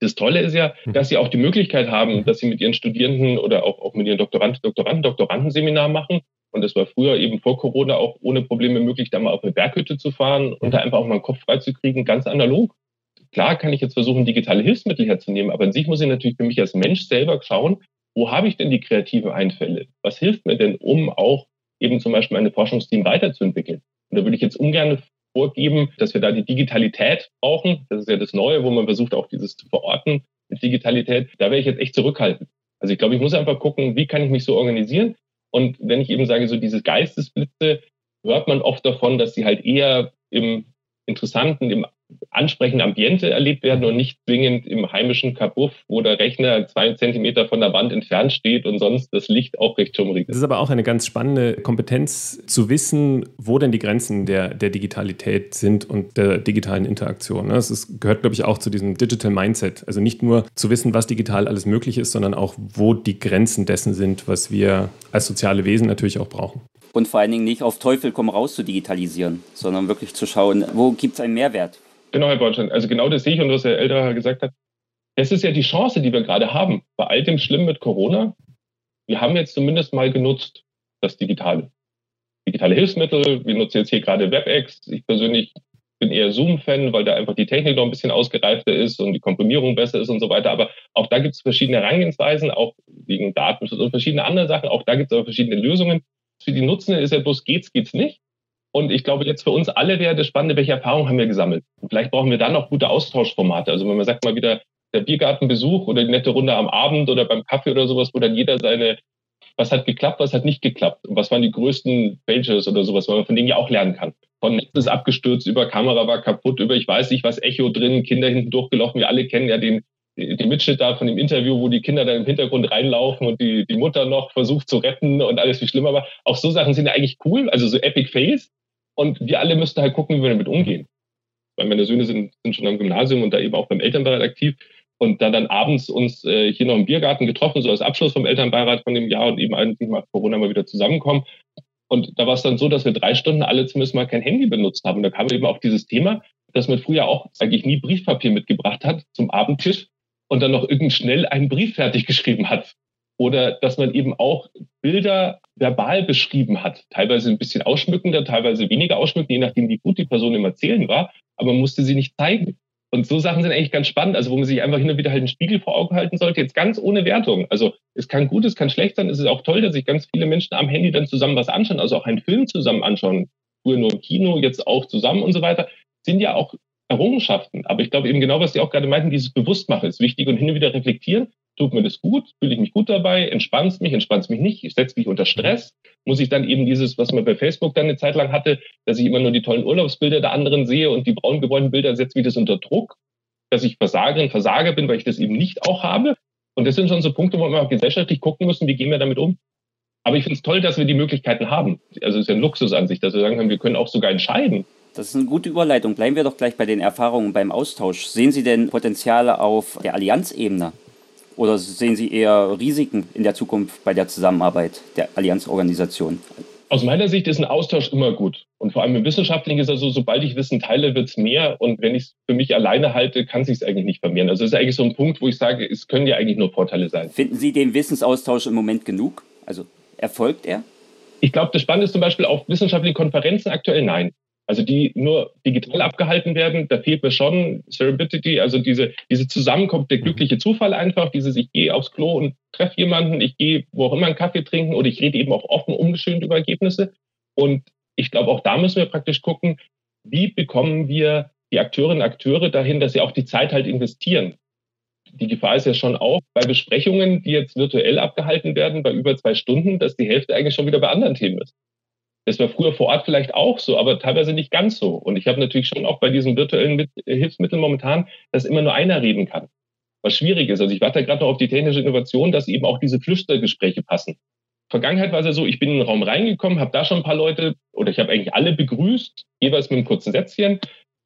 Das Tolle ist ja, mhm. dass sie auch die Möglichkeit haben, mhm. dass sie mit ihren Studierenden oder auch, auch mit ihren Doktoranden, Doktoranden, Doktorandenseminar machen. Und das war früher eben vor Corona auch ohne Probleme möglich, da mal auf eine Berghütte zu fahren und da einfach auch mal einen Kopf frei zu kriegen, ganz analog. Klar kann ich jetzt versuchen, digitale Hilfsmittel herzunehmen, aber an sich muss ich natürlich für mich als Mensch selber schauen, wo habe ich denn die kreativen Einfälle? Was hilft mir denn, um auch eben zum Beispiel meine Forschungsteam weiterzuentwickeln? Und da würde ich jetzt ungern vorgeben, dass wir da die Digitalität brauchen. Das ist ja das Neue, wo man versucht, auch dieses zu verorten mit Digitalität. Da wäre ich jetzt echt zurückhaltend. Also ich glaube, ich muss einfach gucken, wie kann ich mich so organisieren? Und wenn ich eben sage, so diese Geistesblitze, hört man oft davon, dass sie halt eher im interessanten, im ansprechende Ambiente erlebt werden und nicht zwingend im heimischen Kabuff, wo der Rechner zwei Zentimeter von der Wand entfernt steht und sonst das Licht auch recht schummrig ist. Das ist aber auch eine ganz spannende Kompetenz zu wissen, wo denn die Grenzen der, der Digitalität sind und der digitalen Interaktion. Das ist, gehört, glaube ich, auch zu diesem Digital Mindset. Also nicht nur zu wissen, was digital alles möglich ist, sondern auch, wo die Grenzen dessen sind, was wir als soziale Wesen natürlich auch brauchen. Und vor allen Dingen nicht auf Teufel komm raus zu digitalisieren, sondern wirklich zu schauen, wo gibt es einen Mehrwert? Genau, Herr Bornstein. Also genau das sehe ich und was Herr Älterer gesagt hat. Das ist ja die Chance, die wir gerade haben. Bei all dem Schlimm mit Corona. Wir haben jetzt zumindest mal genutzt das Digitale. Digitale Hilfsmittel. Wir nutzen jetzt hier gerade WebEx. Ich persönlich bin eher Zoom-Fan, weil da einfach die Technik noch ein bisschen ausgereifter ist und die Komprimierung besser ist und so weiter. Aber auch da gibt es verschiedene Herangehensweisen, auch wegen Datenschutz und verschiedene andere Sachen. Auch da gibt es aber verschiedene Lösungen. Für die Nutzenden ist ja bloß geht's, geht's nicht. Und ich glaube, jetzt für uns alle wäre das Spannende, welche Erfahrungen haben wir gesammelt. Vielleicht brauchen wir dann noch gute Austauschformate. Also wenn man sagt mal wieder der Biergartenbesuch oder die nette Runde am Abend oder beim Kaffee oder sowas, wo dann jeder seine, was hat geklappt, was hat nicht geklappt und was waren die größten Pages oder sowas, weil man von denen ja auch lernen kann. Von Netz ist abgestürzt, über Kamera war kaputt, über ich weiß nicht was, Echo drin, Kinder hinten durchgelaufen. Wir alle kennen ja den, die Mitschnitt da von dem Interview, wo die Kinder dann im Hintergrund reinlaufen und die, die Mutter noch versucht zu retten und alles viel schlimmer war. Auch so Sachen sind ja eigentlich cool, also so Epic Fails. Und wir alle müssten halt gucken, wie wir damit umgehen. Weil meine Söhne sind, sind schon am Gymnasium und da eben auch beim Elternbeirat aktiv. Und dann dann abends uns äh, hier noch im Biergarten getroffen, so als Abschluss vom Elternbeirat von dem Jahr und eben eigentlich nach Corona mal wieder zusammenkommen. Und da war es dann so, dass wir drei Stunden alle zumindest mal kein Handy benutzt haben. Und da kam eben auch dieses Thema, dass man früher auch eigentlich nie Briefpapier mitgebracht hat zum Abendtisch und dann noch irgend schnell einen Brief fertig geschrieben hat. Oder dass man eben auch Bilder verbal beschrieben hat. Teilweise ein bisschen ausschmückender, teilweise weniger ausschmückend, je nachdem, wie gut die Person im Erzählen war. Aber man musste sie nicht zeigen. Und so Sachen sind eigentlich ganz spannend, also wo man sich einfach hin und wieder halt einen Spiegel vor Augen halten sollte, jetzt ganz ohne Wertung. Also es kann gut, es kann schlecht sein, es ist auch toll, dass sich ganz viele Menschen am Handy dann zusammen was anschauen, also auch einen Film zusammen anschauen. Früher nur im Kino, jetzt auch zusammen und so weiter. Sind ja auch Errungenschaften. Aber ich glaube eben genau, was Sie auch gerade meinten, dieses Bewusstmachen ist wichtig und hin und wieder reflektieren. Tut mir das gut? Fühle ich mich gut dabei? Entspannt mich? Entspannt mich nicht? Ich setze mich unter Stress? Muss ich dann eben dieses, was man bei Facebook dann eine Zeit lang hatte, dass ich immer nur die tollen Urlaubsbilder der anderen sehe und die braun gewordenen Bilder setze mich das unter Druck? Dass ich Versagerin, Versager bin, weil ich das eben nicht auch habe? Und das sind schon so Punkte, wo wir auch gesellschaftlich gucken müssen, wie gehen wir damit um? Aber ich finde es toll, dass wir die Möglichkeiten haben. Also es ist ja ein Luxus an sich, dass wir sagen können, wir können auch sogar entscheiden, das ist eine gute Überleitung. Bleiben wir doch gleich bei den Erfahrungen beim Austausch. Sehen Sie denn Potenziale auf der Allianzebene? Oder sehen Sie eher Risiken in der Zukunft bei der Zusammenarbeit der Allianzorganisation? Aus meiner Sicht ist ein Austausch immer gut. Und vor allem im Wissenschaftlichen ist also, sobald ich Wissen teile, wird es mehr. Und wenn ich es für mich alleine halte, kann es sich eigentlich nicht vermehren. Also es ist eigentlich so ein Punkt, wo ich sage, es können ja eigentlich nur Vorteile sein. Finden Sie den Wissensaustausch im Moment genug? Also erfolgt er? Ich glaube, das Spannende ist zum Beispiel auf wissenschaftlichen Konferenzen aktuell nein also die nur digital abgehalten werden, da fehlt mir schon Serendipity, also diese, diese Zusammenkunft, der glückliche Zufall einfach, dieses ich gehe aufs Klo und treffe jemanden, ich gehe wo auch immer einen Kaffee trinken oder ich rede eben auch offen, ungeschönt über Ergebnisse. Und ich glaube, auch da müssen wir praktisch gucken, wie bekommen wir die Akteurinnen und Akteure dahin, dass sie auch die Zeit halt investieren. Die Gefahr ist ja schon auch bei Besprechungen, die jetzt virtuell abgehalten werden, bei über zwei Stunden, dass die Hälfte eigentlich schon wieder bei anderen Themen ist. Das war früher vor Ort vielleicht auch so, aber teilweise nicht ganz so. Und ich habe natürlich schon auch bei diesen virtuellen Hilfsmitteln momentan, dass immer nur einer reden kann. Was schwierig ist. Also ich warte gerade noch auf die technische Innovation, dass eben auch diese Flüstergespräche passen. Vergangenheit war es ja so, ich bin in den Raum reingekommen, habe da schon ein paar Leute oder ich habe eigentlich alle begrüßt, jeweils mit einem kurzen Sätzchen.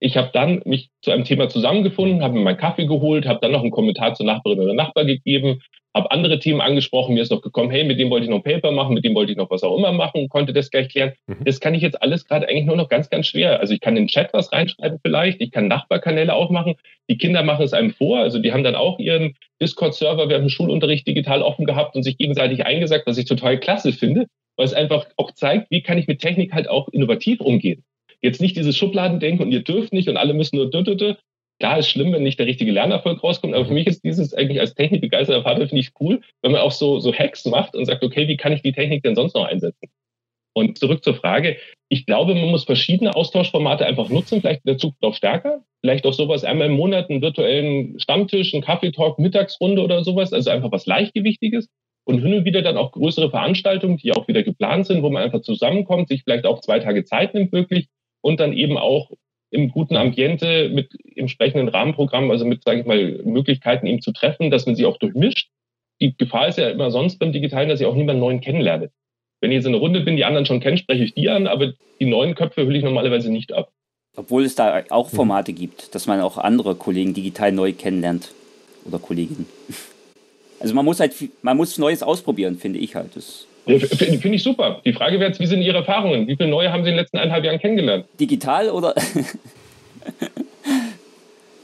Ich habe dann mich zu einem Thema zusammengefunden, habe mir meinen Kaffee geholt, habe dann noch einen Kommentar zur Nachbarin oder Nachbar gegeben, habe andere Themen angesprochen, mir ist noch gekommen, hey, mit dem wollte ich noch ein Paper machen, mit dem wollte ich noch was auch immer machen, konnte das gleich klären. Mhm. Das kann ich jetzt alles gerade eigentlich nur noch ganz, ganz schwer. Also ich kann in den Chat was reinschreiben vielleicht, ich kann Nachbarkanäle aufmachen, die Kinder machen es einem vor, also die haben dann auch ihren Discord-Server während dem Schulunterricht digital offen gehabt und sich gegenseitig eingesagt, was ich total klasse finde, weil es einfach auch zeigt, wie kann ich mit Technik halt auch innovativ umgehen. Jetzt nicht dieses Schubladendenken und ihr dürft nicht und alle müssen nur dü, Klar ist schlimm, wenn nicht der richtige Lernerfolg rauskommt, aber für mich ist dieses eigentlich als technikbegeisterter Vater finde ich cool, wenn man auch so, so Hacks macht und sagt, okay, wie kann ich die Technik denn sonst noch einsetzen? Und zurück zur Frage. Ich glaube, man muss verschiedene Austauschformate einfach nutzen, vielleicht in der Zukunft noch stärker. Vielleicht auch sowas einmal im Monat, einen virtuellen Stammtisch, einen Kaffeetalk, Mittagsrunde oder sowas. Also einfach was Leichtgewichtiges. Und hin und wieder dann auch größere Veranstaltungen, die auch wieder geplant sind, wo man einfach zusammenkommt, sich vielleicht auch zwei Tage Zeit nimmt wirklich und dann eben auch im guten Ambiente mit entsprechenden Rahmenprogrammen, also mit, sage ich mal, Möglichkeiten, ihn zu treffen, dass man sie auch durchmischt. Die Gefahr ist ja immer sonst beim Digitalen, dass ich auch niemanden neuen kennenlerne. Wenn ich jetzt in einer Runde bin, die anderen schon kennen, spreche ich die an, aber die neuen Köpfe hülle ich normalerweise nicht ab. Obwohl es da auch Formate gibt, dass man auch andere Kollegen digital neu kennenlernt oder Kolleginnen. Also man muss halt, man muss Neues ausprobieren, finde ich halt. Das Finde ich super. Die Frage wäre jetzt, wie sind Ihre Erfahrungen? Wie viele neue haben Sie in den letzten eineinhalb Jahren kennengelernt? Digital oder?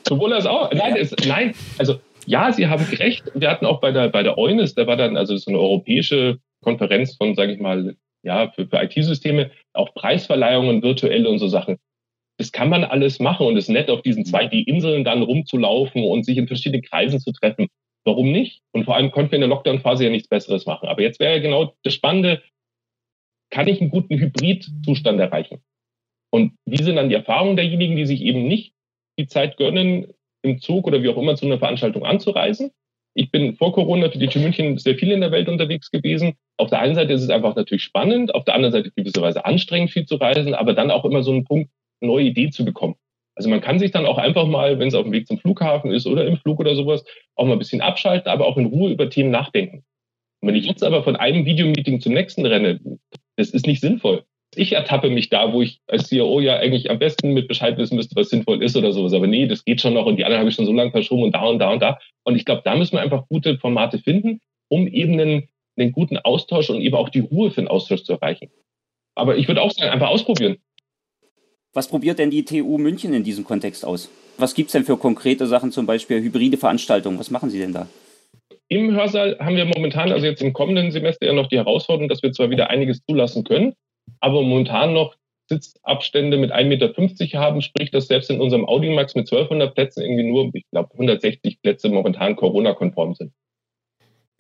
Sowohl als auch. Nein, ja. es, nein, also ja, Sie haben recht. Wir hatten auch bei der, bei der EUNIS, da war dann also so eine europäische Konferenz von, sage ich mal, ja, für, für IT-Systeme, auch Preisverleihungen, virtuelle und so Sachen. Das kann man alles machen und es ist nett, auf diesen zwei die Inseln dann rumzulaufen und sich in verschiedenen Kreisen zu treffen. Warum nicht? Und vor allem konnten wir in der Lockdown-Phase ja nichts Besseres machen. Aber jetzt wäre ja genau das Spannende, kann ich einen guten Hybrid-Zustand erreichen? Und wie sind dann die Erfahrungen derjenigen, die sich eben nicht die Zeit gönnen, im Zug oder wie auch immer zu einer Veranstaltung anzureisen? Ich bin vor Corona für die TU München sehr viel in der Welt unterwegs gewesen. Auf der einen Seite ist es einfach natürlich spannend, auf der anderen Seite gewisserweise anstrengend, viel zu reisen, aber dann auch immer so ein Punkt, neue Ideen zu bekommen. Also man kann sich dann auch einfach mal, wenn es auf dem Weg zum Flughafen ist oder im Flug oder sowas, auch mal ein bisschen abschalten, aber auch in Ruhe über Themen nachdenken. Und wenn ich jetzt aber von einem Videomeeting zum nächsten renne, das ist nicht sinnvoll. Ich ertappe mich da, wo ich als CEO ja eigentlich am besten mit Bescheid wissen müsste, was sinnvoll ist oder sowas. Aber nee, das geht schon noch und die anderen habe ich schon so lange verschoben und da und da und da. Und ich glaube, da müssen wir einfach gute Formate finden, um eben einen, einen guten Austausch und eben auch die Ruhe für den Austausch zu erreichen. Aber ich würde auch sagen, einfach ausprobieren. Was probiert denn die TU München in diesem Kontext aus? Was gibt es denn für konkrete Sachen, zum Beispiel hybride Veranstaltungen? Was machen Sie denn da? Im Hörsaal haben wir momentan, also jetzt im kommenden Semester ja noch die Herausforderung, dass wir zwar wieder einiges zulassen können, aber momentan noch Sitzabstände mit 1,50 Meter haben, sprich, dass selbst in unserem Audimax mit 1200 Plätzen irgendwie nur, ich glaube, 160 Plätze momentan Corona-konform sind.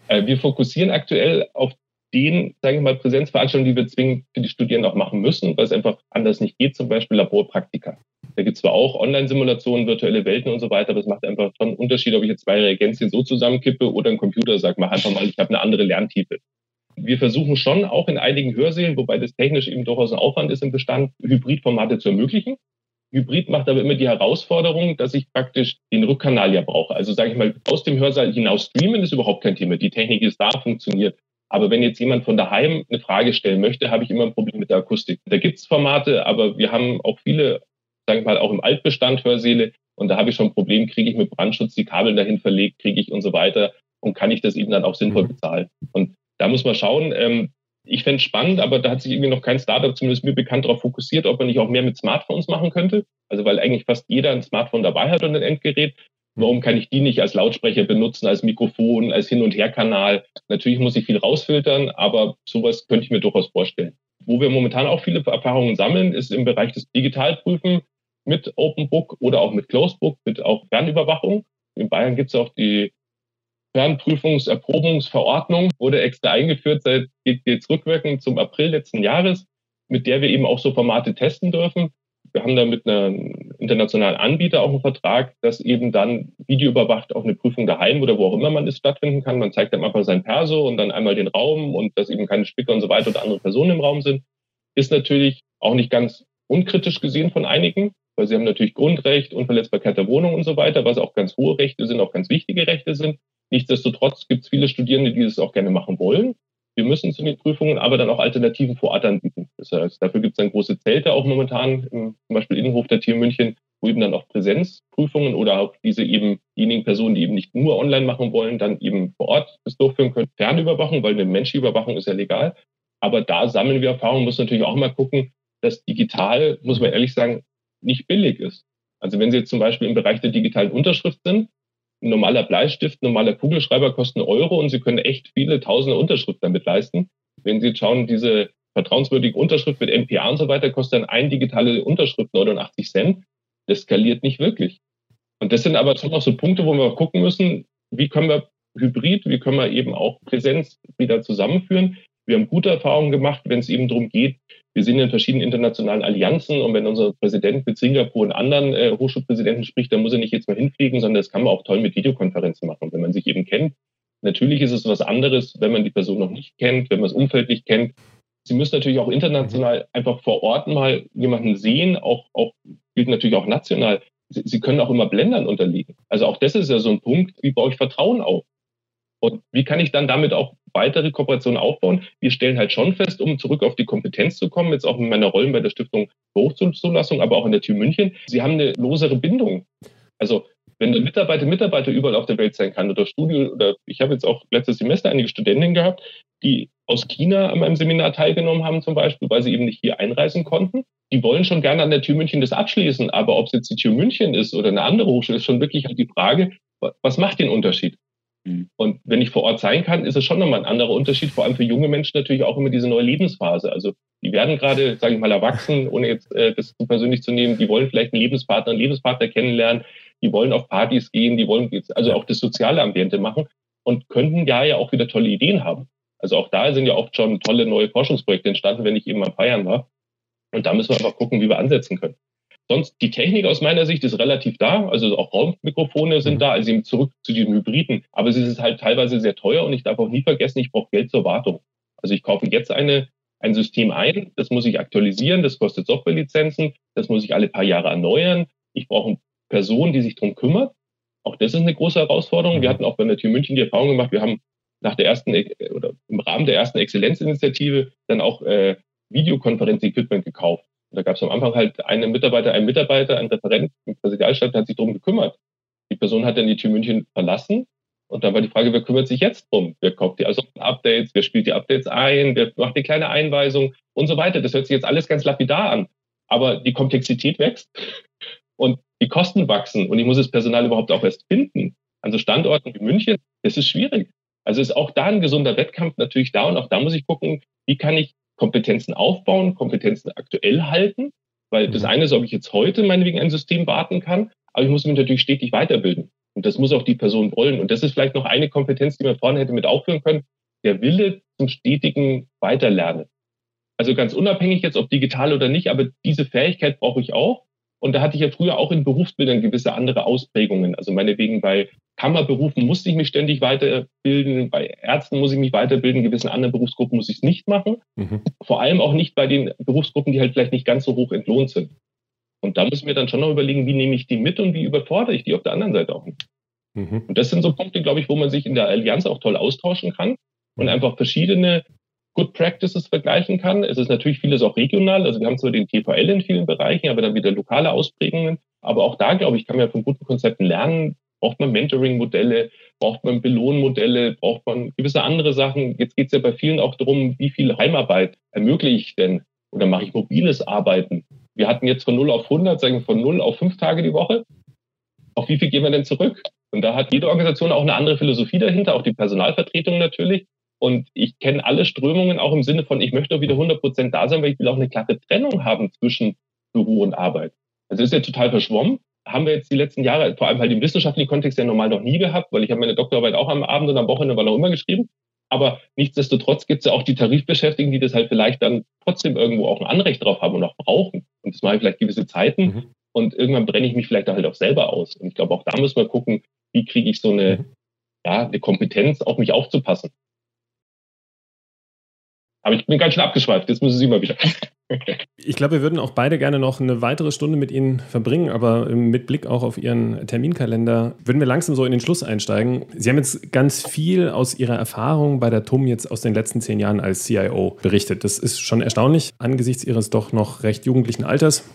Äh, wir fokussieren aktuell auf den, sage ich mal, Präsenzveranstaltungen, die wir zwingend für die Studierenden auch machen müssen, weil es einfach anders nicht geht, zum Beispiel Laborpraktika. Da gibt es zwar auch Online-Simulationen, virtuelle Welten und so weiter, aber es macht einfach schon einen Unterschied, ob ich jetzt zwei Reagenzien so zusammenkippe oder ein Computer sagt, mach einfach mal, ich habe eine andere Lerntiefe. Wir versuchen schon auch in einigen Hörsälen, wobei das technisch eben durchaus ein Aufwand ist im Bestand, Hybridformate zu ermöglichen. Hybrid macht aber immer die Herausforderung, dass ich praktisch den Rückkanal ja brauche. Also sage ich mal, aus dem Hörsaal hinaus streamen ist überhaupt kein Thema. Die Technik ist da, funktioniert. Aber wenn jetzt jemand von daheim eine Frage stellen möchte, habe ich immer ein Problem mit der Akustik. Da gibt es Formate, aber wir haben auch viele, sage ich mal, auch im Altbestand Hörsäle. Und da habe ich schon ein Problem, kriege ich mit Brandschutz die Kabel dahin verlegt, kriege ich und so weiter. Und kann ich das eben dann auch sinnvoll mhm. bezahlen? Und da muss man schauen. Ähm, ich fände es spannend, aber da hat sich irgendwie noch kein Startup, zumindest mir bekannt, darauf fokussiert, ob man nicht auch mehr mit Smartphones machen könnte. Also weil eigentlich fast jeder ein Smartphone dabei hat und ein Endgerät. Warum kann ich die nicht als Lautsprecher benutzen, als Mikrofon, als Hin- und Herkanal? Natürlich muss ich viel rausfiltern, aber sowas könnte ich mir durchaus vorstellen. Wo wir momentan auch viele Erfahrungen sammeln, ist im Bereich des Digitalprüfen mit Open Book oder auch mit Closed Book, mit auch Fernüberwachung. In Bayern gibt es auch die Fernprüfungserprobungsverordnung, wurde extra eingeführt, seit geht jetzt rückwirkend zum April letzten Jahres, mit der wir eben auch so Formate testen dürfen wir haben da mit einem internationalen Anbieter auch einen Vertrag, dass eben dann videoüberwacht auch eine Prüfung daheim oder wo auch immer man ist stattfinden kann. Man zeigt dann einfach sein Perso und dann einmal den Raum und dass eben keine Spicker und so weiter oder andere Personen im Raum sind. Ist natürlich auch nicht ganz unkritisch gesehen von einigen, weil sie haben natürlich Grundrecht, Unverletzbarkeit der Wohnung und so weiter, was auch ganz hohe Rechte sind, auch ganz wichtige Rechte sind. Nichtsdestotrotz gibt es viele Studierende, die das auch gerne machen wollen wir müssen zu den Prüfungen aber dann auch Alternativen vor Ort anbieten. Das heißt, dafür gibt es dann große Zelte auch momentan, im, zum Beispiel Innenhof der TU München, wo eben dann auch Präsenzprüfungen oder auch diese eben diejenigen Personen, die eben nicht nur online machen wollen, dann eben vor Ort das durchführen können. Fernüberwachung, weil eine menschliche Überwachung ist ja legal. Aber da sammeln wir Erfahrungen, muss natürlich auch mal gucken, dass digital, muss man ehrlich sagen, nicht billig ist. Also wenn Sie jetzt zum Beispiel im Bereich der digitalen Unterschrift sind, ein normaler Bleistift, ein normaler Kugelschreiber kostet einen Euro und Sie können echt viele tausende Unterschriften damit leisten. Wenn Sie jetzt schauen, diese vertrauenswürdige Unterschrift mit MPA und so weiter kostet dann ein digitale Unterschrift 89 Cent. Das skaliert nicht wirklich. Und das sind aber schon noch so Punkte, wo wir gucken müssen, wie können wir Hybrid, wie können wir eben auch Präsenz wieder zusammenführen. Wir haben gute Erfahrungen gemacht, wenn es eben darum geht, wir sind in verschiedenen internationalen Allianzen und wenn unser Präsident mit Singapur und anderen äh, Hochschulpräsidenten spricht, dann muss er nicht jetzt mal hinfliegen, sondern das kann man auch toll mit Videokonferenzen machen, wenn man sich eben kennt. Natürlich ist es was anderes, wenn man die Person noch nicht kennt, wenn man das Umfeld nicht kennt. Sie müssen natürlich auch international einfach vor Ort mal jemanden sehen, auch, auch gilt natürlich auch national. Sie, Sie können auch immer Blendern unterliegen. Also auch das ist ja so ein Punkt, wie baue ich Vertrauen auf? Und wie kann ich dann damit auch weitere Kooperationen aufbauen? Wir stellen halt schon fest, um zurück auf die Kompetenz zu kommen, jetzt auch in meiner Rollen bei der Stiftung Hochzulassung, aber auch in der TU München, sie haben eine losere Bindung. Also wenn der Mitarbeiter, Mitarbeiter überall auf der Welt sein kann oder Studio oder ich habe jetzt auch letztes Semester einige Studentinnen gehabt, die aus China an meinem Seminar teilgenommen haben zum Beispiel, weil sie eben nicht hier einreisen konnten. Die wollen schon gerne an der TU München das abschließen, aber ob es jetzt die TU München ist oder eine andere Hochschule, ist schon wirklich halt die Frage, was macht den Unterschied? Mhm. Und wenn ich vor Ort sein kann, ist es schon nochmal ein anderer Unterschied, vor allem für junge Menschen natürlich auch immer diese neue Lebensphase. Also die werden gerade, sage ich mal, erwachsen, ohne jetzt äh, das zu persönlich zu nehmen, die wollen vielleicht einen Lebenspartner, einen Lebenspartner kennenlernen, die wollen auf Partys gehen, die wollen jetzt also auch das soziale Ambiente machen und könnten ja ja auch wieder tolle Ideen haben. Also auch da sind ja oft schon tolle neue Forschungsprojekte entstanden, wenn ich eben am Feiern war. Und da müssen wir einfach gucken, wie wir ansetzen können. Sonst, die Technik aus meiner Sicht ist relativ da. Also auch Raummikrofone sind mhm. da, also eben zurück zu diesen Hybriden. Aber es ist halt teilweise sehr teuer und ich darf auch nie vergessen, ich brauche Geld zur Wartung. Also ich kaufe jetzt eine, ein System ein, das muss ich aktualisieren, das kostet Softwarelizenzen, das muss ich alle paar Jahre erneuern. Ich brauche eine Person, die sich darum kümmert. Auch das ist eine große Herausforderung. Wir mhm. hatten auch bei der TU München die Erfahrung gemacht, wir haben nach der ersten oder im Rahmen der ersten Exzellenzinitiative dann auch äh, Videokonferenz-Equipment gekauft. Da gab es am Anfang halt einen Mitarbeiter, einen Mitarbeiter, einen Referent im Präsidialstaat, der hat sich darum gekümmert. Die Person hat dann die TU München verlassen und dann war die Frage, wer kümmert sich jetzt drum? Wer kauft die also Updates? Wer spielt die Updates ein? Wer macht die kleine Einweisung und so weiter? Das hört sich jetzt alles ganz lapidar an. Aber die Komplexität wächst und die Kosten wachsen und ich muss das Personal überhaupt auch erst finden. An so Standorten wie München, das ist schwierig. Also ist auch da ein gesunder Wettkampf natürlich da und auch da muss ich gucken, wie kann ich Kompetenzen aufbauen, Kompetenzen aktuell halten, weil das mhm. eine ist, ob ich jetzt heute meinetwegen ein System warten kann, aber ich muss mich natürlich stetig weiterbilden. Und das muss auch die Person wollen. Und das ist vielleicht noch eine Kompetenz, die man vorne hätte mit aufführen können, der Wille zum stetigen Weiterlernen. Also ganz unabhängig jetzt, ob digital oder nicht, aber diese Fähigkeit brauche ich auch. Und da hatte ich ja früher auch in Berufsbildern gewisse andere Ausprägungen. Also meinetwegen bei Kammerberufen musste ich mich ständig weiterbilden, bei Ärzten muss ich mich weiterbilden, gewissen anderen Berufsgruppen muss ich es nicht machen. Mhm. Vor allem auch nicht bei den Berufsgruppen, die halt vielleicht nicht ganz so hoch entlohnt sind. Und da müssen wir dann schon noch überlegen, wie nehme ich die mit und wie überfordere ich die auf der anderen Seite auch nicht. Mhm. Und das sind so Punkte, glaube ich, wo man sich in der Allianz auch toll austauschen kann und mhm. einfach verschiedene Good Practices vergleichen kann. Es ist natürlich vieles auch regional. Also wir haben zwar den TVL in vielen Bereichen, aber dann wieder lokale Ausprägungen. Aber auch da, glaube ich, kann man ja von guten Konzepten lernen. Braucht man Mentoring-Modelle, braucht man Belohnmodelle, braucht man gewisse andere Sachen. Jetzt geht es ja bei vielen auch darum, wie viel Heimarbeit ermögliche ich denn oder mache ich mobiles Arbeiten? Wir hatten jetzt von 0 auf 100, sagen wir von 0 auf 5 Tage die Woche. Auf wie viel gehen wir denn zurück? Und da hat jede Organisation auch eine andere Philosophie dahinter, auch die Personalvertretung natürlich. Und ich kenne alle Strömungen auch im Sinne von, ich möchte auch wieder 100 Prozent da sein, weil ich will auch eine klare Trennung haben zwischen Büro und Arbeit. Also ist ja total verschwommen. Haben wir jetzt die letzten Jahre, vor allem halt im wissenschaftlichen Kontext ja normal noch nie gehabt, weil ich habe meine Doktorarbeit auch am Abend und am Wochenende war noch immer geschrieben. Aber nichtsdestotrotz gibt es ja auch die Tarifbeschäftigten, die das halt vielleicht dann trotzdem irgendwo auch ein Anrecht drauf haben und auch brauchen. Und das mache ich vielleicht gewisse Zeiten. Mhm. Und irgendwann brenne ich mich vielleicht halt auch selber aus. Und ich glaube, auch da müssen wir gucken, wie kriege ich so eine, mhm. ja, eine Kompetenz, auf mich aufzupassen. Aber ich bin ganz schön abgeschweift. Jetzt müssen Sie mal wieder. Ich glaube, wir würden auch beide gerne noch eine weitere Stunde mit Ihnen verbringen, aber mit Blick auch auf Ihren Terminkalender würden wir langsam so in den Schluss einsteigen. Sie haben jetzt ganz viel aus Ihrer Erfahrung bei der TUM jetzt aus den letzten zehn Jahren als CIO berichtet. Das ist schon erstaunlich angesichts Ihres doch noch recht jugendlichen Alters.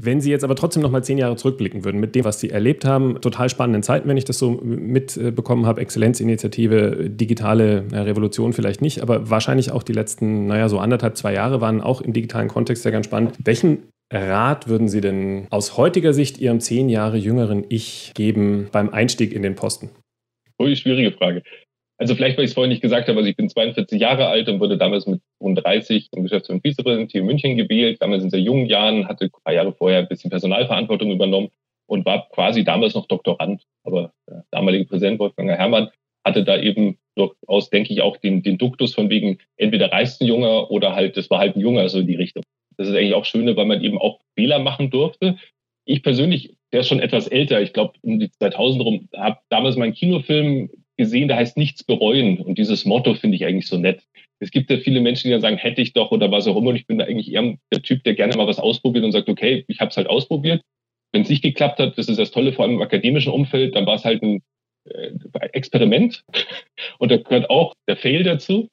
Wenn Sie jetzt aber trotzdem noch mal zehn Jahre zurückblicken würden mit dem, was Sie erlebt haben, total spannenden Zeiten, wenn ich das so mitbekommen habe, Exzellenzinitiative, digitale Revolution vielleicht nicht, aber wahrscheinlich auch die letzten, naja, so anderthalb, zwei Jahre waren auch im digitalen Kontext sehr ganz spannend. Welchen Rat würden Sie denn aus heutiger Sicht Ihrem zehn Jahre jüngeren Ich geben beim Einstieg in den Posten? Ui, schwierige Frage. Also vielleicht, weil ich es vorhin nicht gesagt habe, also ich bin 42 Jahre alt und wurde damals mit rund 30 zum Geschäftsführer und Vizepräsident hier in München gewählt, damals in sehr jungen Jahren, hatte ein paar Jahre vorher ein bisschen Personalverantwortung übernommen und war quasi damals noch Doktorand. Aber der damalige Präsident Wolfgang Herrmann hatte da eben durchaus, denke ich, auch den, den Duktus von wegen, entweder reist ein Junger oder halt, das war halt ein Junger, so in die Richtung. Das ist eigentlich auch schöne, weil man eben auch Fehler machen durfte. Ich persönlich, der ist schon etwas älter, ich glaube um die 2000 rum, habe damals meinen Kinofilm gesehen, da heißt nichts bereuen. Und dieses Motto finde ich eigentlich so nett. Es gibt ja viele Menschen, die dann sagen, hätte ich doch oder was auch immer. Und ich bin da eigentlich eher der Typ, der gerne mal was ausprobiert und sagt, okay, ich habe es halt ausprobiert. Wenn es nicht geklappt hat, das ist das Tolle, vor allem im akademischen Umfeld, dann war es halt ein äh, Experiment. Und da gehört auch der Fail dazu.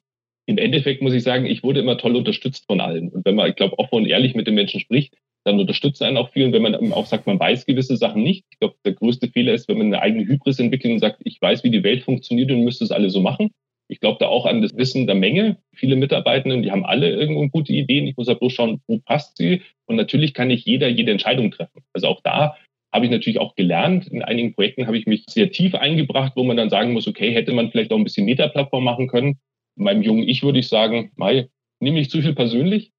Im Endeffekt muss ich sagen, ich wurde immer toll unterstützt von allen. Und wenn man, ich glaube, offen und ehrlich mit den Menschen spricht, dann unterstützt einen auch viel. Und wenn man auch sagt, man weiß gewisse Sachen nicht. Ich glaube, der größte Fehler ist, wenn man eine eigene Hybris entwickelt und sagt, ich weiß, wie die Welt funktioniert und müsste es alle so machen. Ich glaube da auch an das Wissen der Menge. Viele Mitarbeitenden, die haben alle irgendwo gute Ideen. Ich muss halt bloß schauen, wo passt sie. Und natürlich kann nicht jeder jede Entscheidung treffen. Also auch da habe ich natürlich auch gelernt. In einigen Projekten habe ich mich sehr tief eingebracht, wo man dann sagen muss, okay, hätte man vielleicht auch ein bisschen Metaplattform machen können. Meinem jungen Ich würde ich sagen, Mai, nehme ich zu viel persönlich.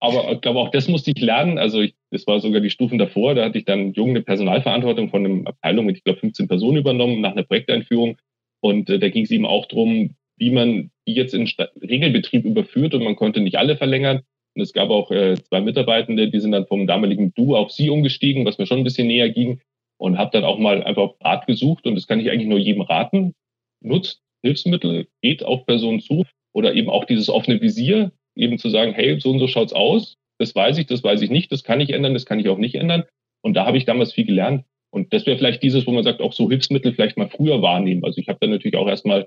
Aber ich glaube, auch das musste ich lernen. Also ich, das war sogar die Stufen davor. Da hatte ich dann jung eine Personalverantwortung von einer Abteilung mit, ich glaube, 15 Personen übernommen nach einer Projekteinführung. Und äh, da ging es eben auch darum, wie man die jetzt in Sta Regelbetrieb überführt. Und man konnte nicht alle verlängern. Und es gab auch äh, zwei Mitarbeitende, die sind dann vom damaligen Du auf Sie umgestiegen, was mir schon ein bisschen näher ging. Und habe dann auch mal einfach Rat gesucht. Und das kann ich eigentlich nur jedem raten. Nutzt Hilfsmittel, geht auf Personen zu. Oder eben auch dieses offene Visier, eben zu sagen, hey, so und so schaut's aus, das weiß ich, das weiß ich nicht, das kann ich ändern, das kann ich auch nicht ändern. Und da habe ich damals viel gelernt. Und das wäre vielleicht dieses, wo man sagt, auch so Hilfsmittel vielleicht mal früher wahrnehmen. Also ich habe dann natürlich auch erstmal,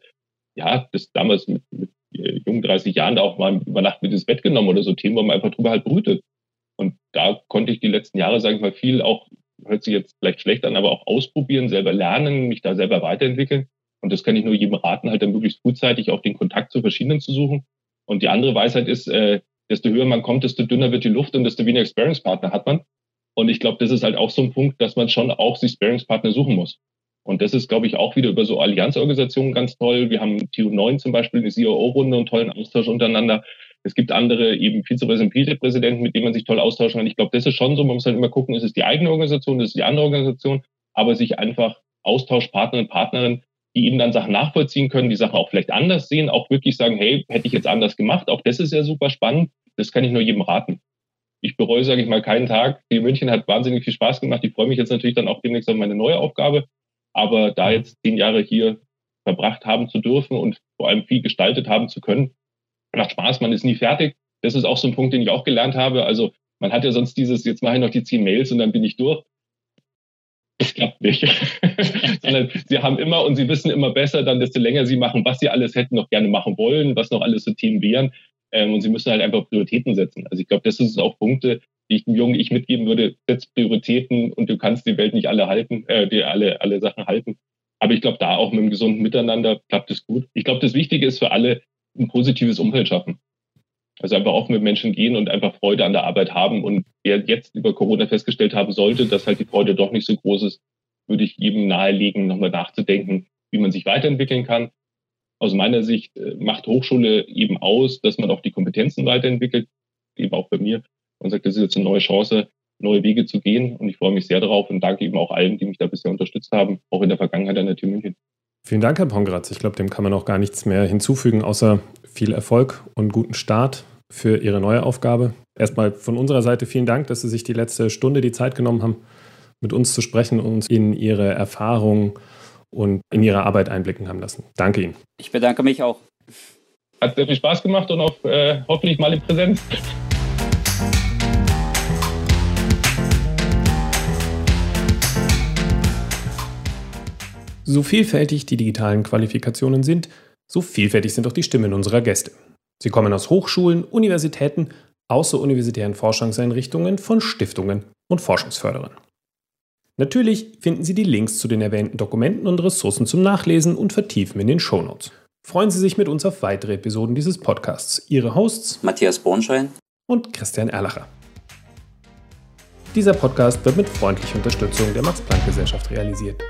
ja, das damals mit, mit äh, jungen 30 Jahren da auch mal über Nacht mit ins Bett genommen oder so Themen, wo man einfach drüber halt brütet. Und da konnte ich die letzten Jahre, sage ich mal, viel auch, hört sich jetzt vielleicht schlecht an, aber auch ausprobieren, selber lernen, mich da selber weiterentwickeln. Und das kann ich nur jedem raten, halt dann möglichst frühzeitig auch den Kontakt zu verschiedenen zu suchen. Und die andere Weisheit ist, äh, desto höher man kommt, desto dünner wird die Luft und desto weniger Experience-Partner hat man. Und ich glaube, das ist halt auch so ein Punkt, dass man schon auch sich Sparingspartner suchen muss. Und das ist, glaube ich, auch wieder über so Allianzorganisationen ganz toll. Wir haben TU9 zum Beispiel, eine COO-Runde und tollen Austausch untereinander. Es gibt andere eben Vizepräsidenten, mit denen man sich toll austauschen kann. Ich glaube, das ist schon so. Man muss halt immer gucken, ist es die eigene Organisation, ist es die andere Organisation, aber sich einfach Austauschpartner und Partnerin, die eben dann Sachen nachvollziehen können, die Sachen auch vielleicht anders sehen, auch wirklich sagen, hey, hätte ich jetzt anders gemacht. Auch das ist ja super spannend. Das kann ich nur jedem raten ich bereue, sage ich mal, keinen Tag. Die München hat wahnsinnig viel Spaß gemacht. Ich freue mich jetzt natürlich dann auch demnächst auf meine neue Aufgabe. Aber da mhm. jetzt zehn Jahre hier verbracht haben zu dürfen und vor allem viel gestaltet haben zu können, macht Spaß. Man ist nie fertig. Das ist auch so ein Punkt, den ich auch gelernt habe. Also man hat ja sonst dieses, jetzt mache ich noch die zehn Mails und dann bin ich durch. Das klappt nicht. Sondern sie haben immer und sie wissen immer besser, dann desto länger sie machen, was sie alles hätten noch gerne machen wollen, was noch alles so Themen wären. Ähm, und sie müssen halt einfach Prioritäten setzen. Also ich glaube, das ist auch Punkte, die ich dem jungen Ich mitgeben würde. Setz Prioritäten und du kannst die Welt nicht alle halten, äh, die alle, alle Sachen halten. Aber ich glaube, da auch mit einem gesunden Miteinander klappt es gut. Ich glaube, das Wichtige ist für alle ein positives Umfeld schaffen. Also einfach auch mit Menschen gehen und einfach Freude an der Arbeit haben. Und wer jetzt über Corona festgestellt haben sollte, dass halt die Freude doch nicht so groß ist, würde ich jedem nahelegen, nochmal nachzudenken, wie man sich weiterentwickeln kann aus meiner Sicht äh, macht Hochschule eben aus, dass man auch die Kompetenzen weiterentwickelt, eben auch bei mir und sagt, das ist jetzt eine neue Chance, neue Wege zu gehen. Und ich freue mich sehr darauf und danke eben auch allen, die mich da bisher unterstützt haben, auch in der Vergangenheit an der TU München. Vielen Dank, Herr Pongratz. Ich glaube, dem kann man auch gar nichts mehr hinzufügen, außer viel Erfolg und guten Start für Ihre neue Aufgabe. Erstmal von unserer Seite vielen Dank, dass Sie sich die letzte Stunde die Zeit genommen haben, mit uns zu sprechen und uns in Ihre Erfahrungen und in Ihre Arbeit einblicken haben lassen. Danke Ihnen. Ich bedanke mich auch. Hat sehr viel Spaß gemacht und auch äh, hoffentlich mal in Präsenz. So vielfältig die digitalen Qualifikationen sind, so vielfältig sind auch die Stimmen unserer Gäste. Sie kommen aus Hochschulen, Universitäten, außeruniversitären Forschungseinrichtungen, von Stiftungen und Forschungsförderern. Natürlich finden Sie die Links zu den erwähnten Dokumenten und Ressourcen zum Nachlesen und Vertiefen in den Shownotes. Freuen Sie sich mit uns auf weitere Episoden dieses Podcasts. Ihre Hosts Matthias Bornschein und Christian Erlacher. Dieser Podcast wird mit freundlicher Unterstützung der Max-Planck-Gesellschaft realisiert.